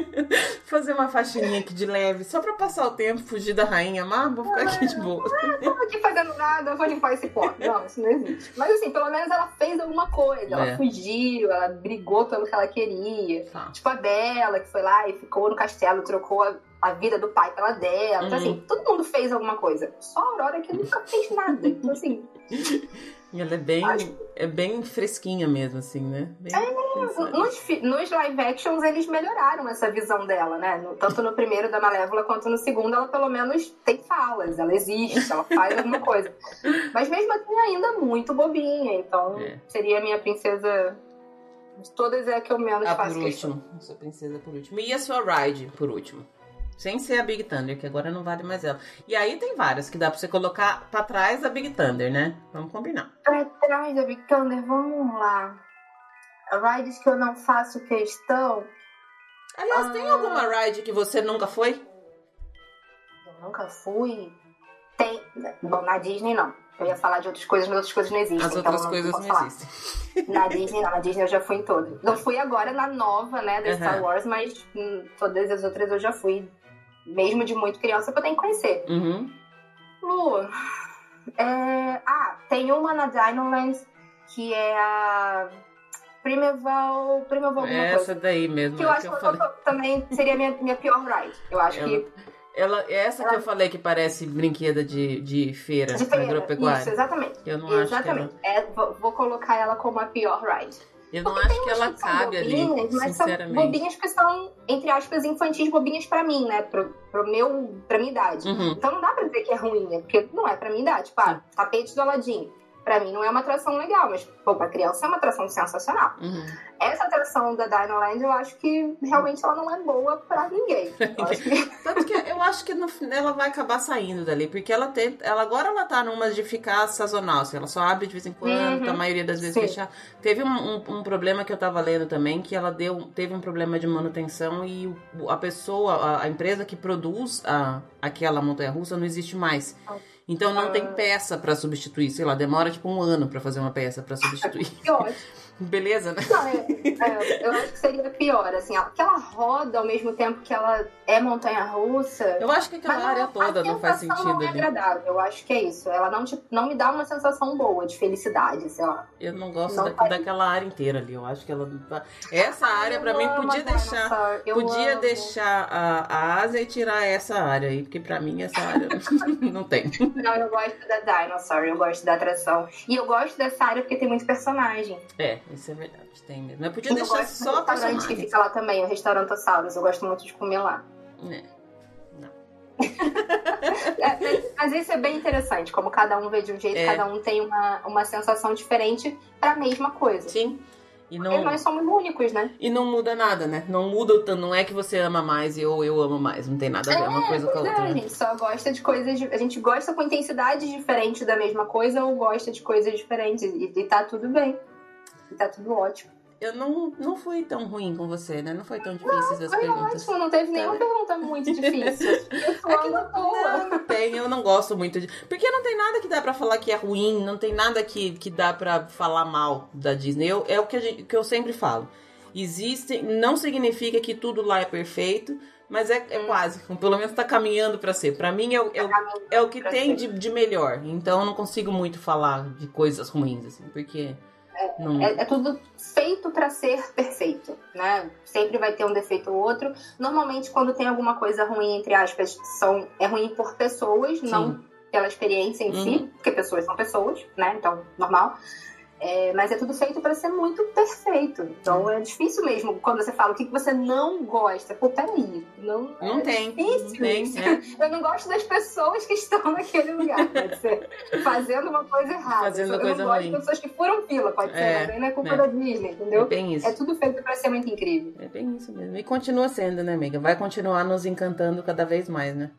[LAUGHS] fazer uma faxininha aqui de leve, só pra passar o tempo, fugir da rainha, mas vou ficar aqui de boa. Ah, tô aqui fazendo nada, vou limpar esse pó. Não, isso não existe. Mas assim, pelo menos ela fez alguma coisa. Ela é. fugiu, ela brigou pelo que ela queria. Tá. Tipo a Bela, que foi lá e ficou no castelo, trocou a, a vida do pai pela dela. Uhum. Então, assim, todo mundo fez alguma coisa. Só a Aurora que nunca fez nada. Então, assim. [LAUGHS] E ela é bem, acho... é bem fresquinha mesmo, assim, né? Bem é, nos, nos, live actions eles melhoraram essa visão dela, né? No, tanto no primeiro da Malévola quanto no segundo, ela pelo menos tem falas, ela existe, ela faz alguma coisa. Mas mesmo assim, ainda muito bobinha. Então, é. seria a minha princesa todas é a que eu menos ah, faço por questão. último. Sua princesa por último. E a sua Ride por último. Sem ser a Big Thunder, que agora não vale mais ela. E aí tem várias que dá pra você colocar pra trás da Big Thunder, né? Vamos combinar. Pra trás da Big Thunder, vamos lá. Rides que eu não faço questão. Aliás, ah, tem alguma ride que você nunca foi? Eu nunca fui. Tem. Bom, na Disney não. Eu ia falar de outras coisas, mas outras coisas não existem. As outras então coisas não, não existem. [LAUGHS] Na Disney, não. Na Disney eu já fui em todas. Não fui agora na nova, né, da uhum. Star Wars, mas em todas as outras eu já fui. Mesmo de muito criança, pra eu tenho que conhecer. Uhum. Lu, é... Ah, tem uma na Dinoland que é a... Primeval, Primeval alguma Essa coisa. daí mesmo. Que eu acho que, eu também seria minha, minha pior ride. Eu acho que ela, essa ela... que eu falei que parece brinquedo de, de feira, de feira agropecuária. Isso, exatamente. Eu não exatamente. acho é, vou, vou, colocar ela como a pior ride. Eu não Porque acho que ela cabe bobinhas, ali, mas sinceramente. são bobinhas que são, entre aspas, infantis bobinhas pra mim, né? Pro, pro meu, pra minha idade. Uhum. Então não dá pra dizer que é ruim, né? Porque não é pra minha idade. Tipo, ah, tapete do Aladim para mim não é uma atração legal, mas pô, pra criança é uma atração sensacional. Uhum. Essa atração da Dino Land, eu acho que realmente ela não é boa para ninguém. [LAUGHS] Que... [LAUGHS] Tanto que eu acho que no, ela vai acabar saindo dali, porque ela tem, ela agora ela tá numa de ficar sazonal, assim, ela só abre de vez em quando, uhum. a maioria das vezes fechar. Teve um, um, um, problema que eu tava lendo também, que ela deu, teve um problema de manutenção e a pessoa, a, a empresa que produz a, aquela montanha-russa não existe mais. Então não tem ah. peça para substituir, sei lá, demora tipo um ano para fazer uma peça para substituir. [LAUGHS] que ótimo. Beleza, né? Não, é, é, eu acho que seria pior, assim, aquela roda ao mesmo tempo que ela é montanha-russa. Eu acho que aquela área toda não faz sentido não é ali. agradável, eu acho que é isso. Ela não, te, não me dá uma sensação boa de felicidade, sei lá. Eu não gosto Não da- faz- daquela área inteira ali. Eu acho que ela. tá- Essa área, pra mim, podia deixar. Podia amo. deixar a, a Ásia e tirar essa área aí, porque pra mim essa área [LAUGHS] não tem. Não, eu gosto da Dinosaur, eu gosto da atração. E eu gosto dessa área porque tem muito personagem. É, isso é verdade, tem mesmo. Mas podia eu deixar só a restaurante que fica lá também, o Restaurantossauros. Eu gosto muito de comer lá. É. É, [LAUGHS] mas- isso é bem interessante, como cada um vê de um jeito, É. cada um tem uma, uma sensação diferente pra mesma coisa. Sim. E Porque não, nós somos únicos, né? e não muda nada, né? Não muda o tanto. Não é que você ama mais e eu, eu amo mais. Não tem nada a ver uma coisa com a é, outra. a né? gente só gosta de coisas. A gente gosta com intensidades diferentes da mesma coisa ou gosta de coisas diferentes. E, e tá tudo bem. E tá tudo ótimo. Eu não, não fui tão ruim com você, né? Não foi tão difícil as Foi perguntas. ótimo, não teve nenhuma Tá. pergunta muito difícil. [LAUGHS] Eu tô É que não, não tem, eu não gosto muito de. Porque não tem nada que dá pra falar que é ruim, não tem nada que, que dá pra falar mal da Disney. Eu, é o que, gente- que eu sempre falo. Existe, não significa que tudo lá é perfeito, mas é, é Hum. quase. Pelo menos tá caminhando pra ser. Pra mim é, o- é, o- é o que tem de, de melhor. Então eu não consigo muito falar de coisas ruins, assim, porque. Não, É, é tudo feito pra ser perfeito, né? Sempre vai ter um defeito ou outro. Normalmente, quando tem alguma coisa ruim, entre aspas, são, é ruim por pessoas, não pela experiência em si, Uhum. porque pessoas são pessoas, né? Então, normal. É, mas é tudo feito pra ser muito perfeito. Então é difícil mesmo quando você fala o que que você não gosta. Pô, peraí. Não, Não é tem. difícil Não tem. isso. é. [LAUGHS] Eu não gosto das pessoas que estão [LAUGHS] naquele lugar. Pode ser fazendo uma coisa errada. Fazendo eu coisa não gosto ruim. de pessoas que furam fila, pode ser, É, aí não é culpa é. da Disney, É entendeu? bem isso. É tudo feito pra ser muito incrível. É bem isso mesmo. E continua sendo, né, amiga? Vai continuar nos encantando cada vez mais, né?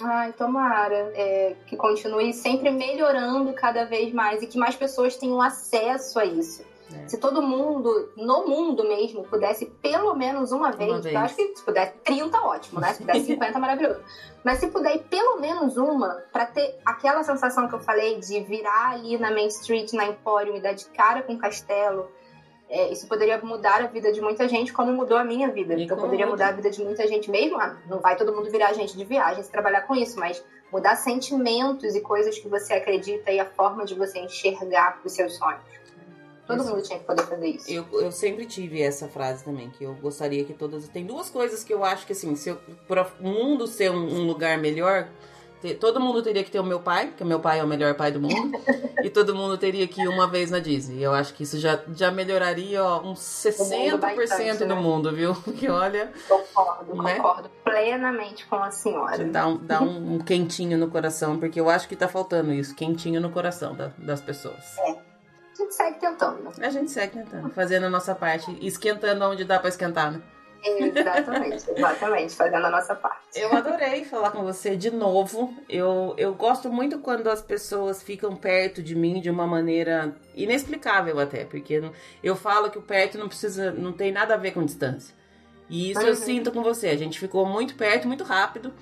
Ai, tomara é, que continue sempre melhorando cada vez mais e que mais pessoas tenham acesso a isso. É. Se todo mundo, no mundo mesmo, pudesse pelo menos uma vez, vez. eu acho que se puder 30, ótimo, né? Se puder 50, maravilhoso. Mas se puder ir pelo menos uma, pra ter aquela sensação que eu falei de virar ali na Main Street, na Emporium e dar de cara com o castelo, é, isso poderia mudar a vida de muita gente, como mudou a minha vida. E Então poderia muda. mudar a vida de muita gente mesmo. Ah, não vai todo mundo virar agente de viagens trabalhar com isso, mas mudar sentimentos e coisas que você acredita e a forma de você enxergar os seus sonhos. Todo Isso. mundo tinha que poder fazer isso. Eu, eu sempre tive essa frase também, que eu gostaria que todas. Tem duas coisas que eu acho que, assim, se eu, o mundo ser um, um lugar melhor, te- todo mundo teria que ter o meu pai, porque meu pai é o melhor pai do mundo, [LAUGHS] e todo mundo teria que ir uma vez na Disney. Eu acho que isso já, já melhoraria ó, uns 60% bastante, do né? mundo, viu? [LAUGHS] Porque olha, Concordo, Né? concordo plenamente com a senhora. dá, um, dá um, um quentinho no coração, porque eu acho que tá faltando isso, quentinho no coração da- das pessoas. A gente segue tentando. A gente segue tentando, fazendo a nossa parte, esquentando onde dá pra esquentar, né? Exatamente, exatamente, fazendo a nossa parte. Eu adorei falar com você de novo. Eu, eu gosto muito quando as pessoas ficam perto de mim de uma maneira inexplicável até, porque eu falo que o perto não precisa, não tem nada a ver com distância. E isso eu Uhum. sinto com você. A gente ficou muito perto, muito rápido.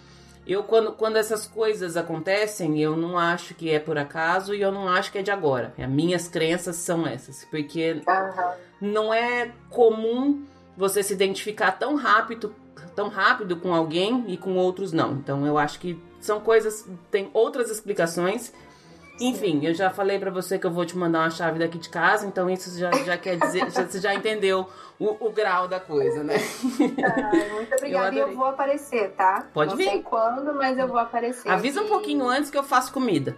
Eu quando, quando essas coisas acontecem, eu não acho que é por acaso e eu não acho que é de agora. As minhas crenças são essas, porque Aham. não é comum você se identificar tão rápido, tão rápido com alguém e com outros não. Então eu acho que são coisas, tem outras explicações. Enfim, eu já falei pra você que eu vou te mandar uma chave daqui de casa, então isso já, já quer dizer, já, você já entendeu o, o grau da coisa, né? Ai, muito obrigada. E adorei. eu vou aparecer, tá? Pode Não vir. sei quando, mas eu vou aparecer. Avisa um aqui. pouquinho antes que eu faço comida.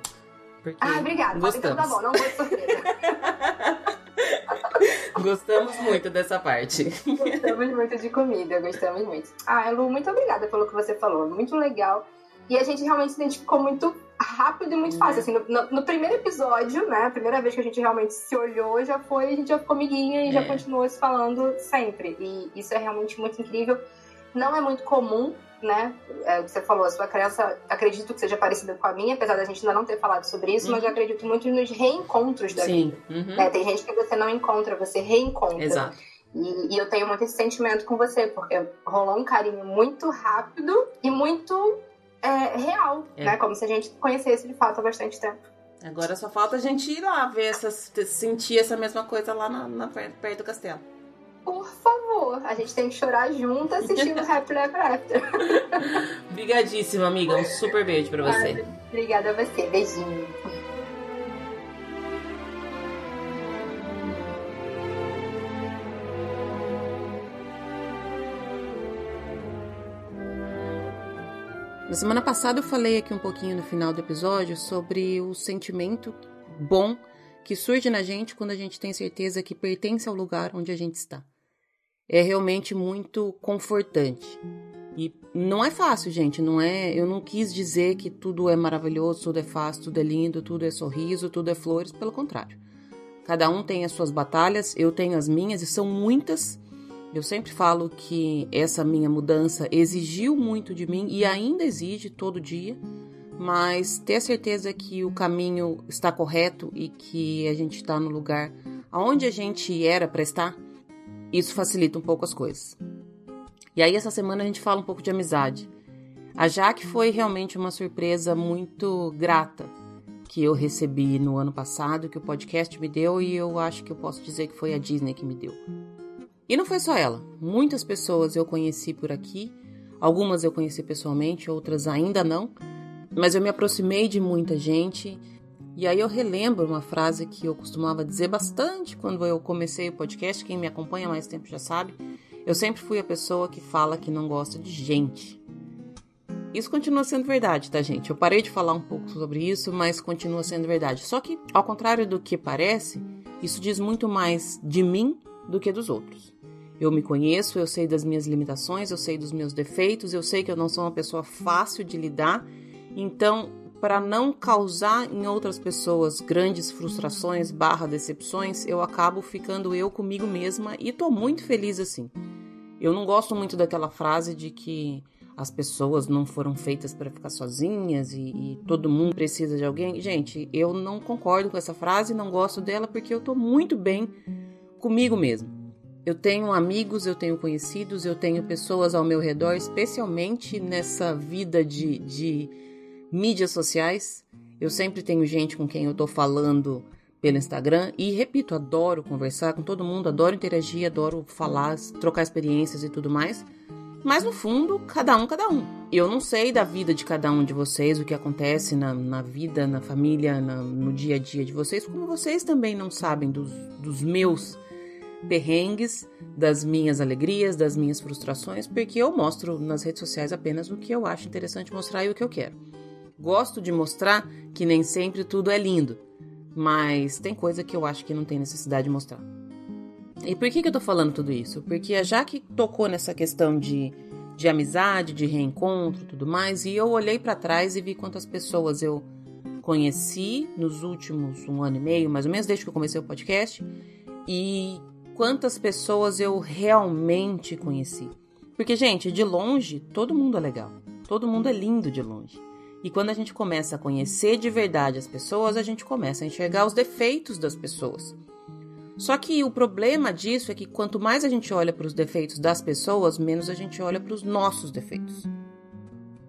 Ah, obrigada. Então Gostamos. tá bom, não vou surpresa. [LAUGHS] [LAUGHS] Gostamos muito dessa parte. Gostamos muito de comida, gostamos muito. Ah, Lu, muito obrigada pelo que você falou. Muito legal. E a gente realmente se identificou muito rápido e muito Uhum. fácil. Assim, no, no- primeiro episódio, né? A primeira vez que a gente realmente se olhou, já foi, a gente já ficou amiguinha e já É. continuou se falando sempre. E isso é realmente muito incrível. Não é muito comum, né? É o que você falou, a sua crença, acredito que seja parecida com a minha, apesar da gente ainda não ter falado sobre isso, mas Uhum. eu acredito muito nos reencontros da vida. Sim. uhum, né? Tem gente que você não encontra, você reencontra. Exato. E, e eu tenho muito esse sentimento com você, porque rolou um carinho muito rápido e muito é, real, É. né? Como se a gente conhecesse de fato há bastante tempo. Agora só falta a gente ir lá ver essa, sentir essa mesma coisa lá na, na perto do castelo. Por favor, a gente tem que chorar junto assistindo [LAUGHS] Happy Ever After. Obrigadíssima, amiga. Um super beijo pra você. Obrigada a você. Beijinho. Na semana passada eu falei aqui um pouquinho no final do episódio sobre o sentimento bom que surge na gente quando a gente tem certeza que pertence ao lugar onde a gente está. É realmente muito confortante. E não é fácil, gente, não é, eu não quis dizer que tudo é maravilhoso, tudo é fácil, tudo é lindo, tudo é sorriso, tudo é flores, pelo contrário. Cada um tem as suas batalhas, eu tenho as minhas e são muitas eu sempre falo que essa minha mudança exigiu muito de mim e ainda exige todo dia, mas ter certeza que o caminho está correto e que a gente está no lugar aonde a gente era para estar, isso facilita um pouco as coisas. E aí essa semana a gente fala um pouco de amizade. A Jaque foi realmente uma surpresa muito grata que eu recebi no ano passado, que o podcast me deu, e eu acho que eu posso dizer que foi a Disney que me deu. E não foi só ela. Muitas pessoas eu conheci por aqui. Algumas eu conheci pessoalmente, outras ainda não. Mas eu me aproximei de muita gente. E aí eu relembro uma frase que eu costumava dizer bastante quando eu comecei o podcast. Quem me acompanha há mais tempo já sabe. Eu sempre fui a pessoa que fala que não gosta de gente. Isso continua sendo verdade, tá, gente? Eu parei de falar um pouco sobre isso, mas continua sendo verdade. Só que, ao contrário do que parece, isso diz muito mais de mim do que dos outros. Eu me conheço, eu sei das minhas limitações, eu sei dos meus defeitos, eu sei que eu não sou uma pessoa fácil de lidar. Então, para não causar em outras pessoas grandes frustrações barra decepções, eu acabo ficando eu comigo mesma e tô muito feliz assim. Eu não gosto muito daquela frase de que as pessoas não foram feitas para ficar sozinhas e, e, todo mundo precisa de alguém. Gente, eu não concordo com essa frase, não gosto dela porque eu tô muito bem comigo mesmo. Eu tenho amigos, eu tenho conhecidos, eu tenho pessoas ao meu redor, especialmente nessa vida de, de mídias sociais. Eu sempre tenho gente com quem eu tô falando pelo Instagram e repito, adoro conversar com todo mundo, adoro interagir, adoro falar, trocar experiências e tudo mais. Mas no fundo, cada um, cada um. Eu não sei da vida de cada um de vocês, o que acontece na, na vida, na família, na, no dia a dia de vocês, como vocês também não sabem dos, dos meus perrengues, das minhas alegrias, das minhas frustrações, porque eu mostro nas redes sociais apenas o que eu acho interessante mostrar e o que eu quero. Gosto de mostrar que nem sempre tudo é lindo, mas tem coisa que eu acho que não tem necessidade de mostrar. E por que, que eu tô falando tudo isso? Porque já que tocou nessa questão de, de amizade, de reencontro tudo mais, e eu olhei para trás e vi quantas pessoas eu conheci nos últimos um ano e meio, mais ou menos, desde que eu comecei o podcast, e quantas pessoas eu realmente conheci. Porque, gente, de longe, todo mundo é legal. Todo mundo é lindo de longe. E quando a gente começa a conhecer de verdade as pessoas, a gente começa a enxergar os defeitos das pessoas. Só que o problema disso é que quanto mais a gente olha para os defeitos das pessoas, menos a gente olha para os nossos defeitos.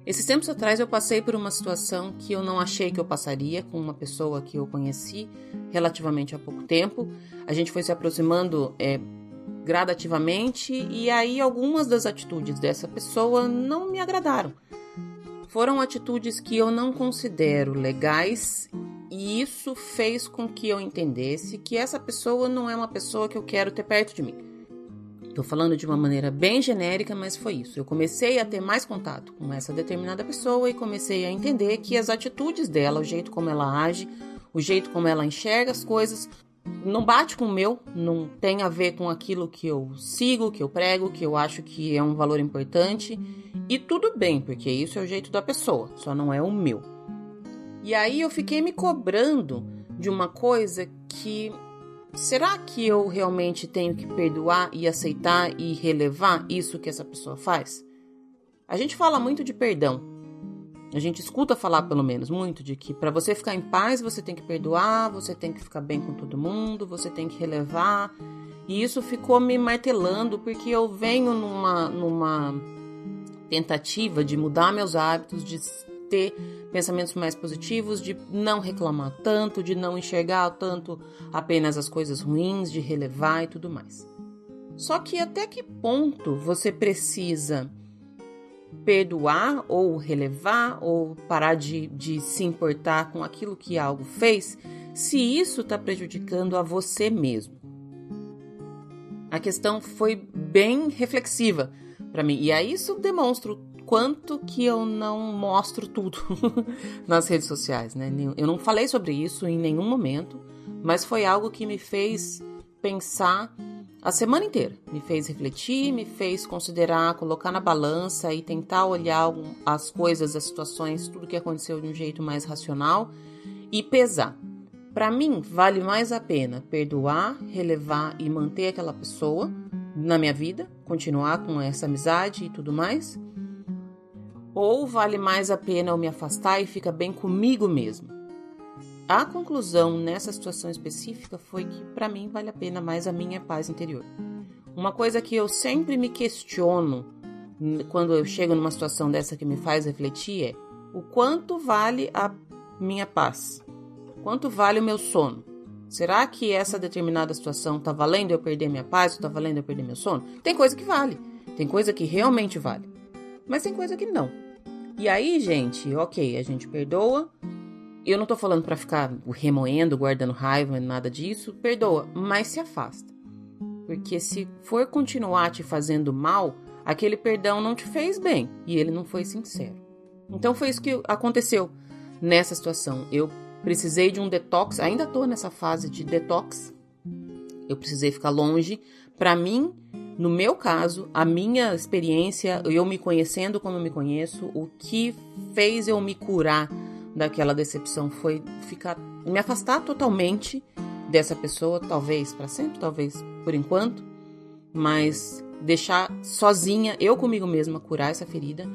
Esses tempos atrás eu passei por uma situação que eu não achei que eu passaria com uma pessoa que eu conheci relativamente há pouco tempo. A gente foi se aproximando é, gradativamente e aí algumas das atitudes dessa pessoa não me agradaram. Foram atitudes que eu não considero legais e isso fez com que eu entendesse que essa pessoa não é uma pessoa que eu quero ter perto de mim. Estou falando de uma maneira bem genérica, mas foi isso. Eu comecei a ter mais contato com essa determinada pessoa e comecei a entender que as atitudes dela, o jeito como ela age, o jeito como ela enxerga as coisas, não bate com o meu, não tem a ver com aquilo que eu sigo, que eu prego, que eu acho que é um valor importante. E tudo bem, porque isso é o jeito da pessoa, só não é o meu. E aí eu fiquei me cobrando de uma coisa que será que eu realmente tenho que perdoar e aceitar e relevar isso que essa pessoa faz? A gente fala muito de perdão. A gente escuta falar, pelo menos, muito de que para você ficar em paz você tem que perdoar, você tem que ficar bem com todo mundo, você tem que relevar. E isso ficou me martelando porque eu venho numa, numa tentativa de mudar meus hábitos, de ter pensamentos mais positivos, de não reclamar tanto, de não enxergar tanto apenas as coisas ruins, de relevar e tudo mais. Só que até que ponto você precisa perdoar ou relevar ou parar de, de se importar com aquilo que algo fez, se isso está prejudicando a você mesmo? A questão foi bem reflexiva para mim. E aí isso demonstra o quanto que eu não mostro tudo [LAUGHS] nas redes sociais, né? Eu não falei sobre isso em nenhum momento, mas foi algo que me fez pensar a semana inteira. Me fez refletir, me fez considerar, colocar na balança e tentar olhar as coisas, as situações, tudo que aconteceu de um jeito mais racional e pesar. Para mim, vale mais a pena perdoar, relevar e manter aquela pessoa na minha vida, continuar com essa amizade e tudo mais? Ou vale mais a pena eu me afastar e ficar bem comigo mesmo? A conclusão nessa situação específica foi que para mim vale a pena mais a minha paz interior. Uma coisa que eu sempre me questiono quando eu chego numa situação dessa que me faz refletir é o quanto vale a minha paz? Quanto vale o meu sono? Será que essa determinada situação tá valendo eu perder minha paz ou tá valendo eu perder meu sono? Tem coisa que vale. Tem coisa que realmente vale. Mas tem coisa que não. E aí, gente, ok, a gente perdoa. Eu não tô falando para ficar remoendo, guardando raiva, nada disso. Perdoa, mas se afasta. Porque se for continuar te fazendo mal, aquele perdão não te fez bem e ele não foi sincero. Então foi isso que aconteceu nessa situação. Eu Precisei de um detox, ainda tô nessa fase de detox. Eu precisei ficar longe. Para mim, no meu caso, a minha experiência, eu me conhecendo como eu me conheço, o que fez eu me curar daquela decepção foi ficar me afastar totalmente dessa pessoa, talvez para sempre, talvez por enquanto, mas deixar sozinha eu comigo mesma curar essa ferida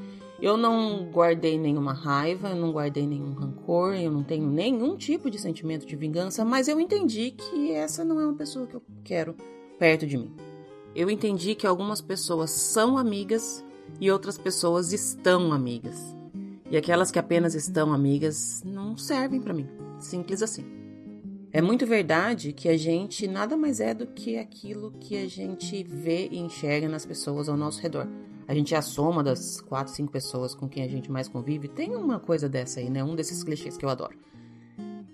eu não guardei nenhuma raiva, eu não guardei nenhum rancor, eu não tenho nenhum tipo de sentimento de vingança, mas eu entendi que essa não é uma pessoa que eu quero perto de mim. Eu entendi que algumas pessoas são amigas e outras pessoas estão amigas. E aquelas que apenas estão amigas não servem para mim. Simples assim. É muito verdade que a gente nada mais é do que aquilo que a gente vê e enxerga nas pessoas ao nosso redor a gente é a soma das quatro, cinco pessoas com quem a gente mais convive. Tem uma coisa dessa aí, né? Um desses clichês que eu adoro.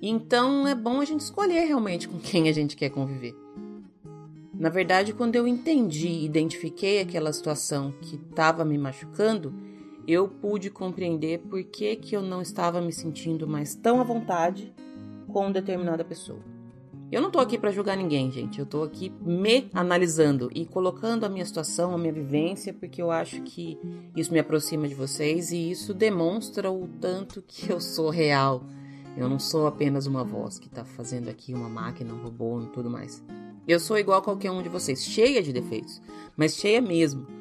Então é bom a gente escolher realmente com quem a gente quer conviver. Na verdade, quando eu entendi e identifiquei aquela situação que estava me machucando, eu pude compreender por que, que eu não estava me sentindo mais tão à vontade com determinada pessoa. Eu não tô aqui para julgar ninguém, gente. Eu tô aqui me analisando e colocando a minha situação, a minha vivência, porque eu acho que isso me aproxima de vocês e isso demonstra o tanto que eu sou real. Eu não sou apenas uma voz que tá fazendo aqui uma máquina, um robô e tudo mais. Eu sou igual a qualquer um de vocês, cheia de defeitos, mas cheia mesmo.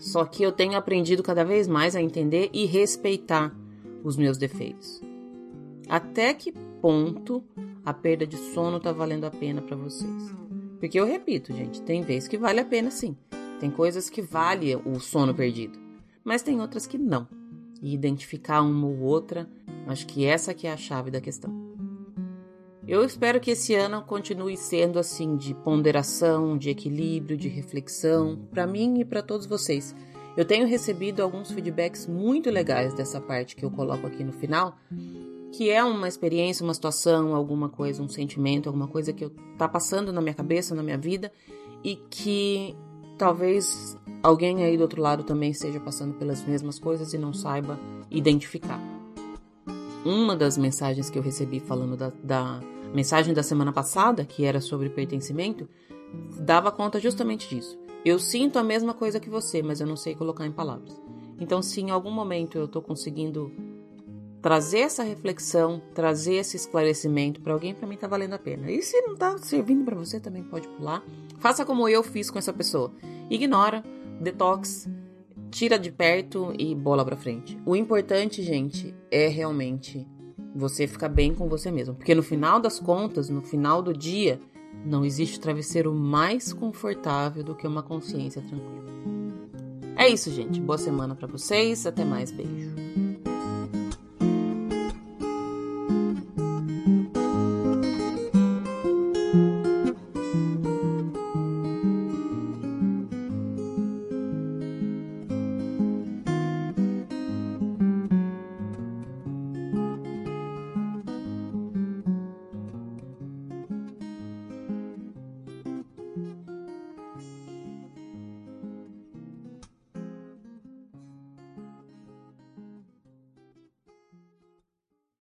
Só que eu tenho aprendido cada vez mais a entender e respeitar os meus defeitos. Até que ponto a perda de sono tá valendo a pena para vocês. Porque eu repito, gente, tem vezes que vale a pena sim. Tem coisas que vale o sono perdido, mas tem outras que não. E identificar uma ou outra, acho que essa que é a chave da questão. Eu espero que esse ano continue sendo assim de ponderação, de equilíbrio, de reflexão, para mim e para todos vocês. Eu tenho recebido alguns feedbacks muito legais dessa parte que eu coloco aqui no final, que é uma experiência, uma situação, alguma coisa, um sentimento, alguma coisa que eu tá passando na minha cabeça, na minha vida e que talvez alguém aí do outro lado também esteja passando pelas mesmas coisas e não saiba identificar. Uma das mensagens que eu recebi falando da, da mensagem da semana passada, que era sobre pertencimento, dava conta justamente disso. Eu sinto a mesma coisa que você, mas eu não sei colocar em palavras. Então, se em algum momento eu tô conseguindo trazer essa reflexão, trazer esse esclarecimento para alguém, para mim tá valendo a pena. E se não tá servindo para você, também pode pular. Faça como eu fiz com essa pessoa. Ignora, detox, tira de perto e bola para frente. O importante, gente, é realmente você ficar bem com você mesmo, porque no final das contas, no final do dia, não existe travesseiro mais confortável do que uma consciência tranquila. É isso, gente. Boa semana para vocês. Até mais. Beijo.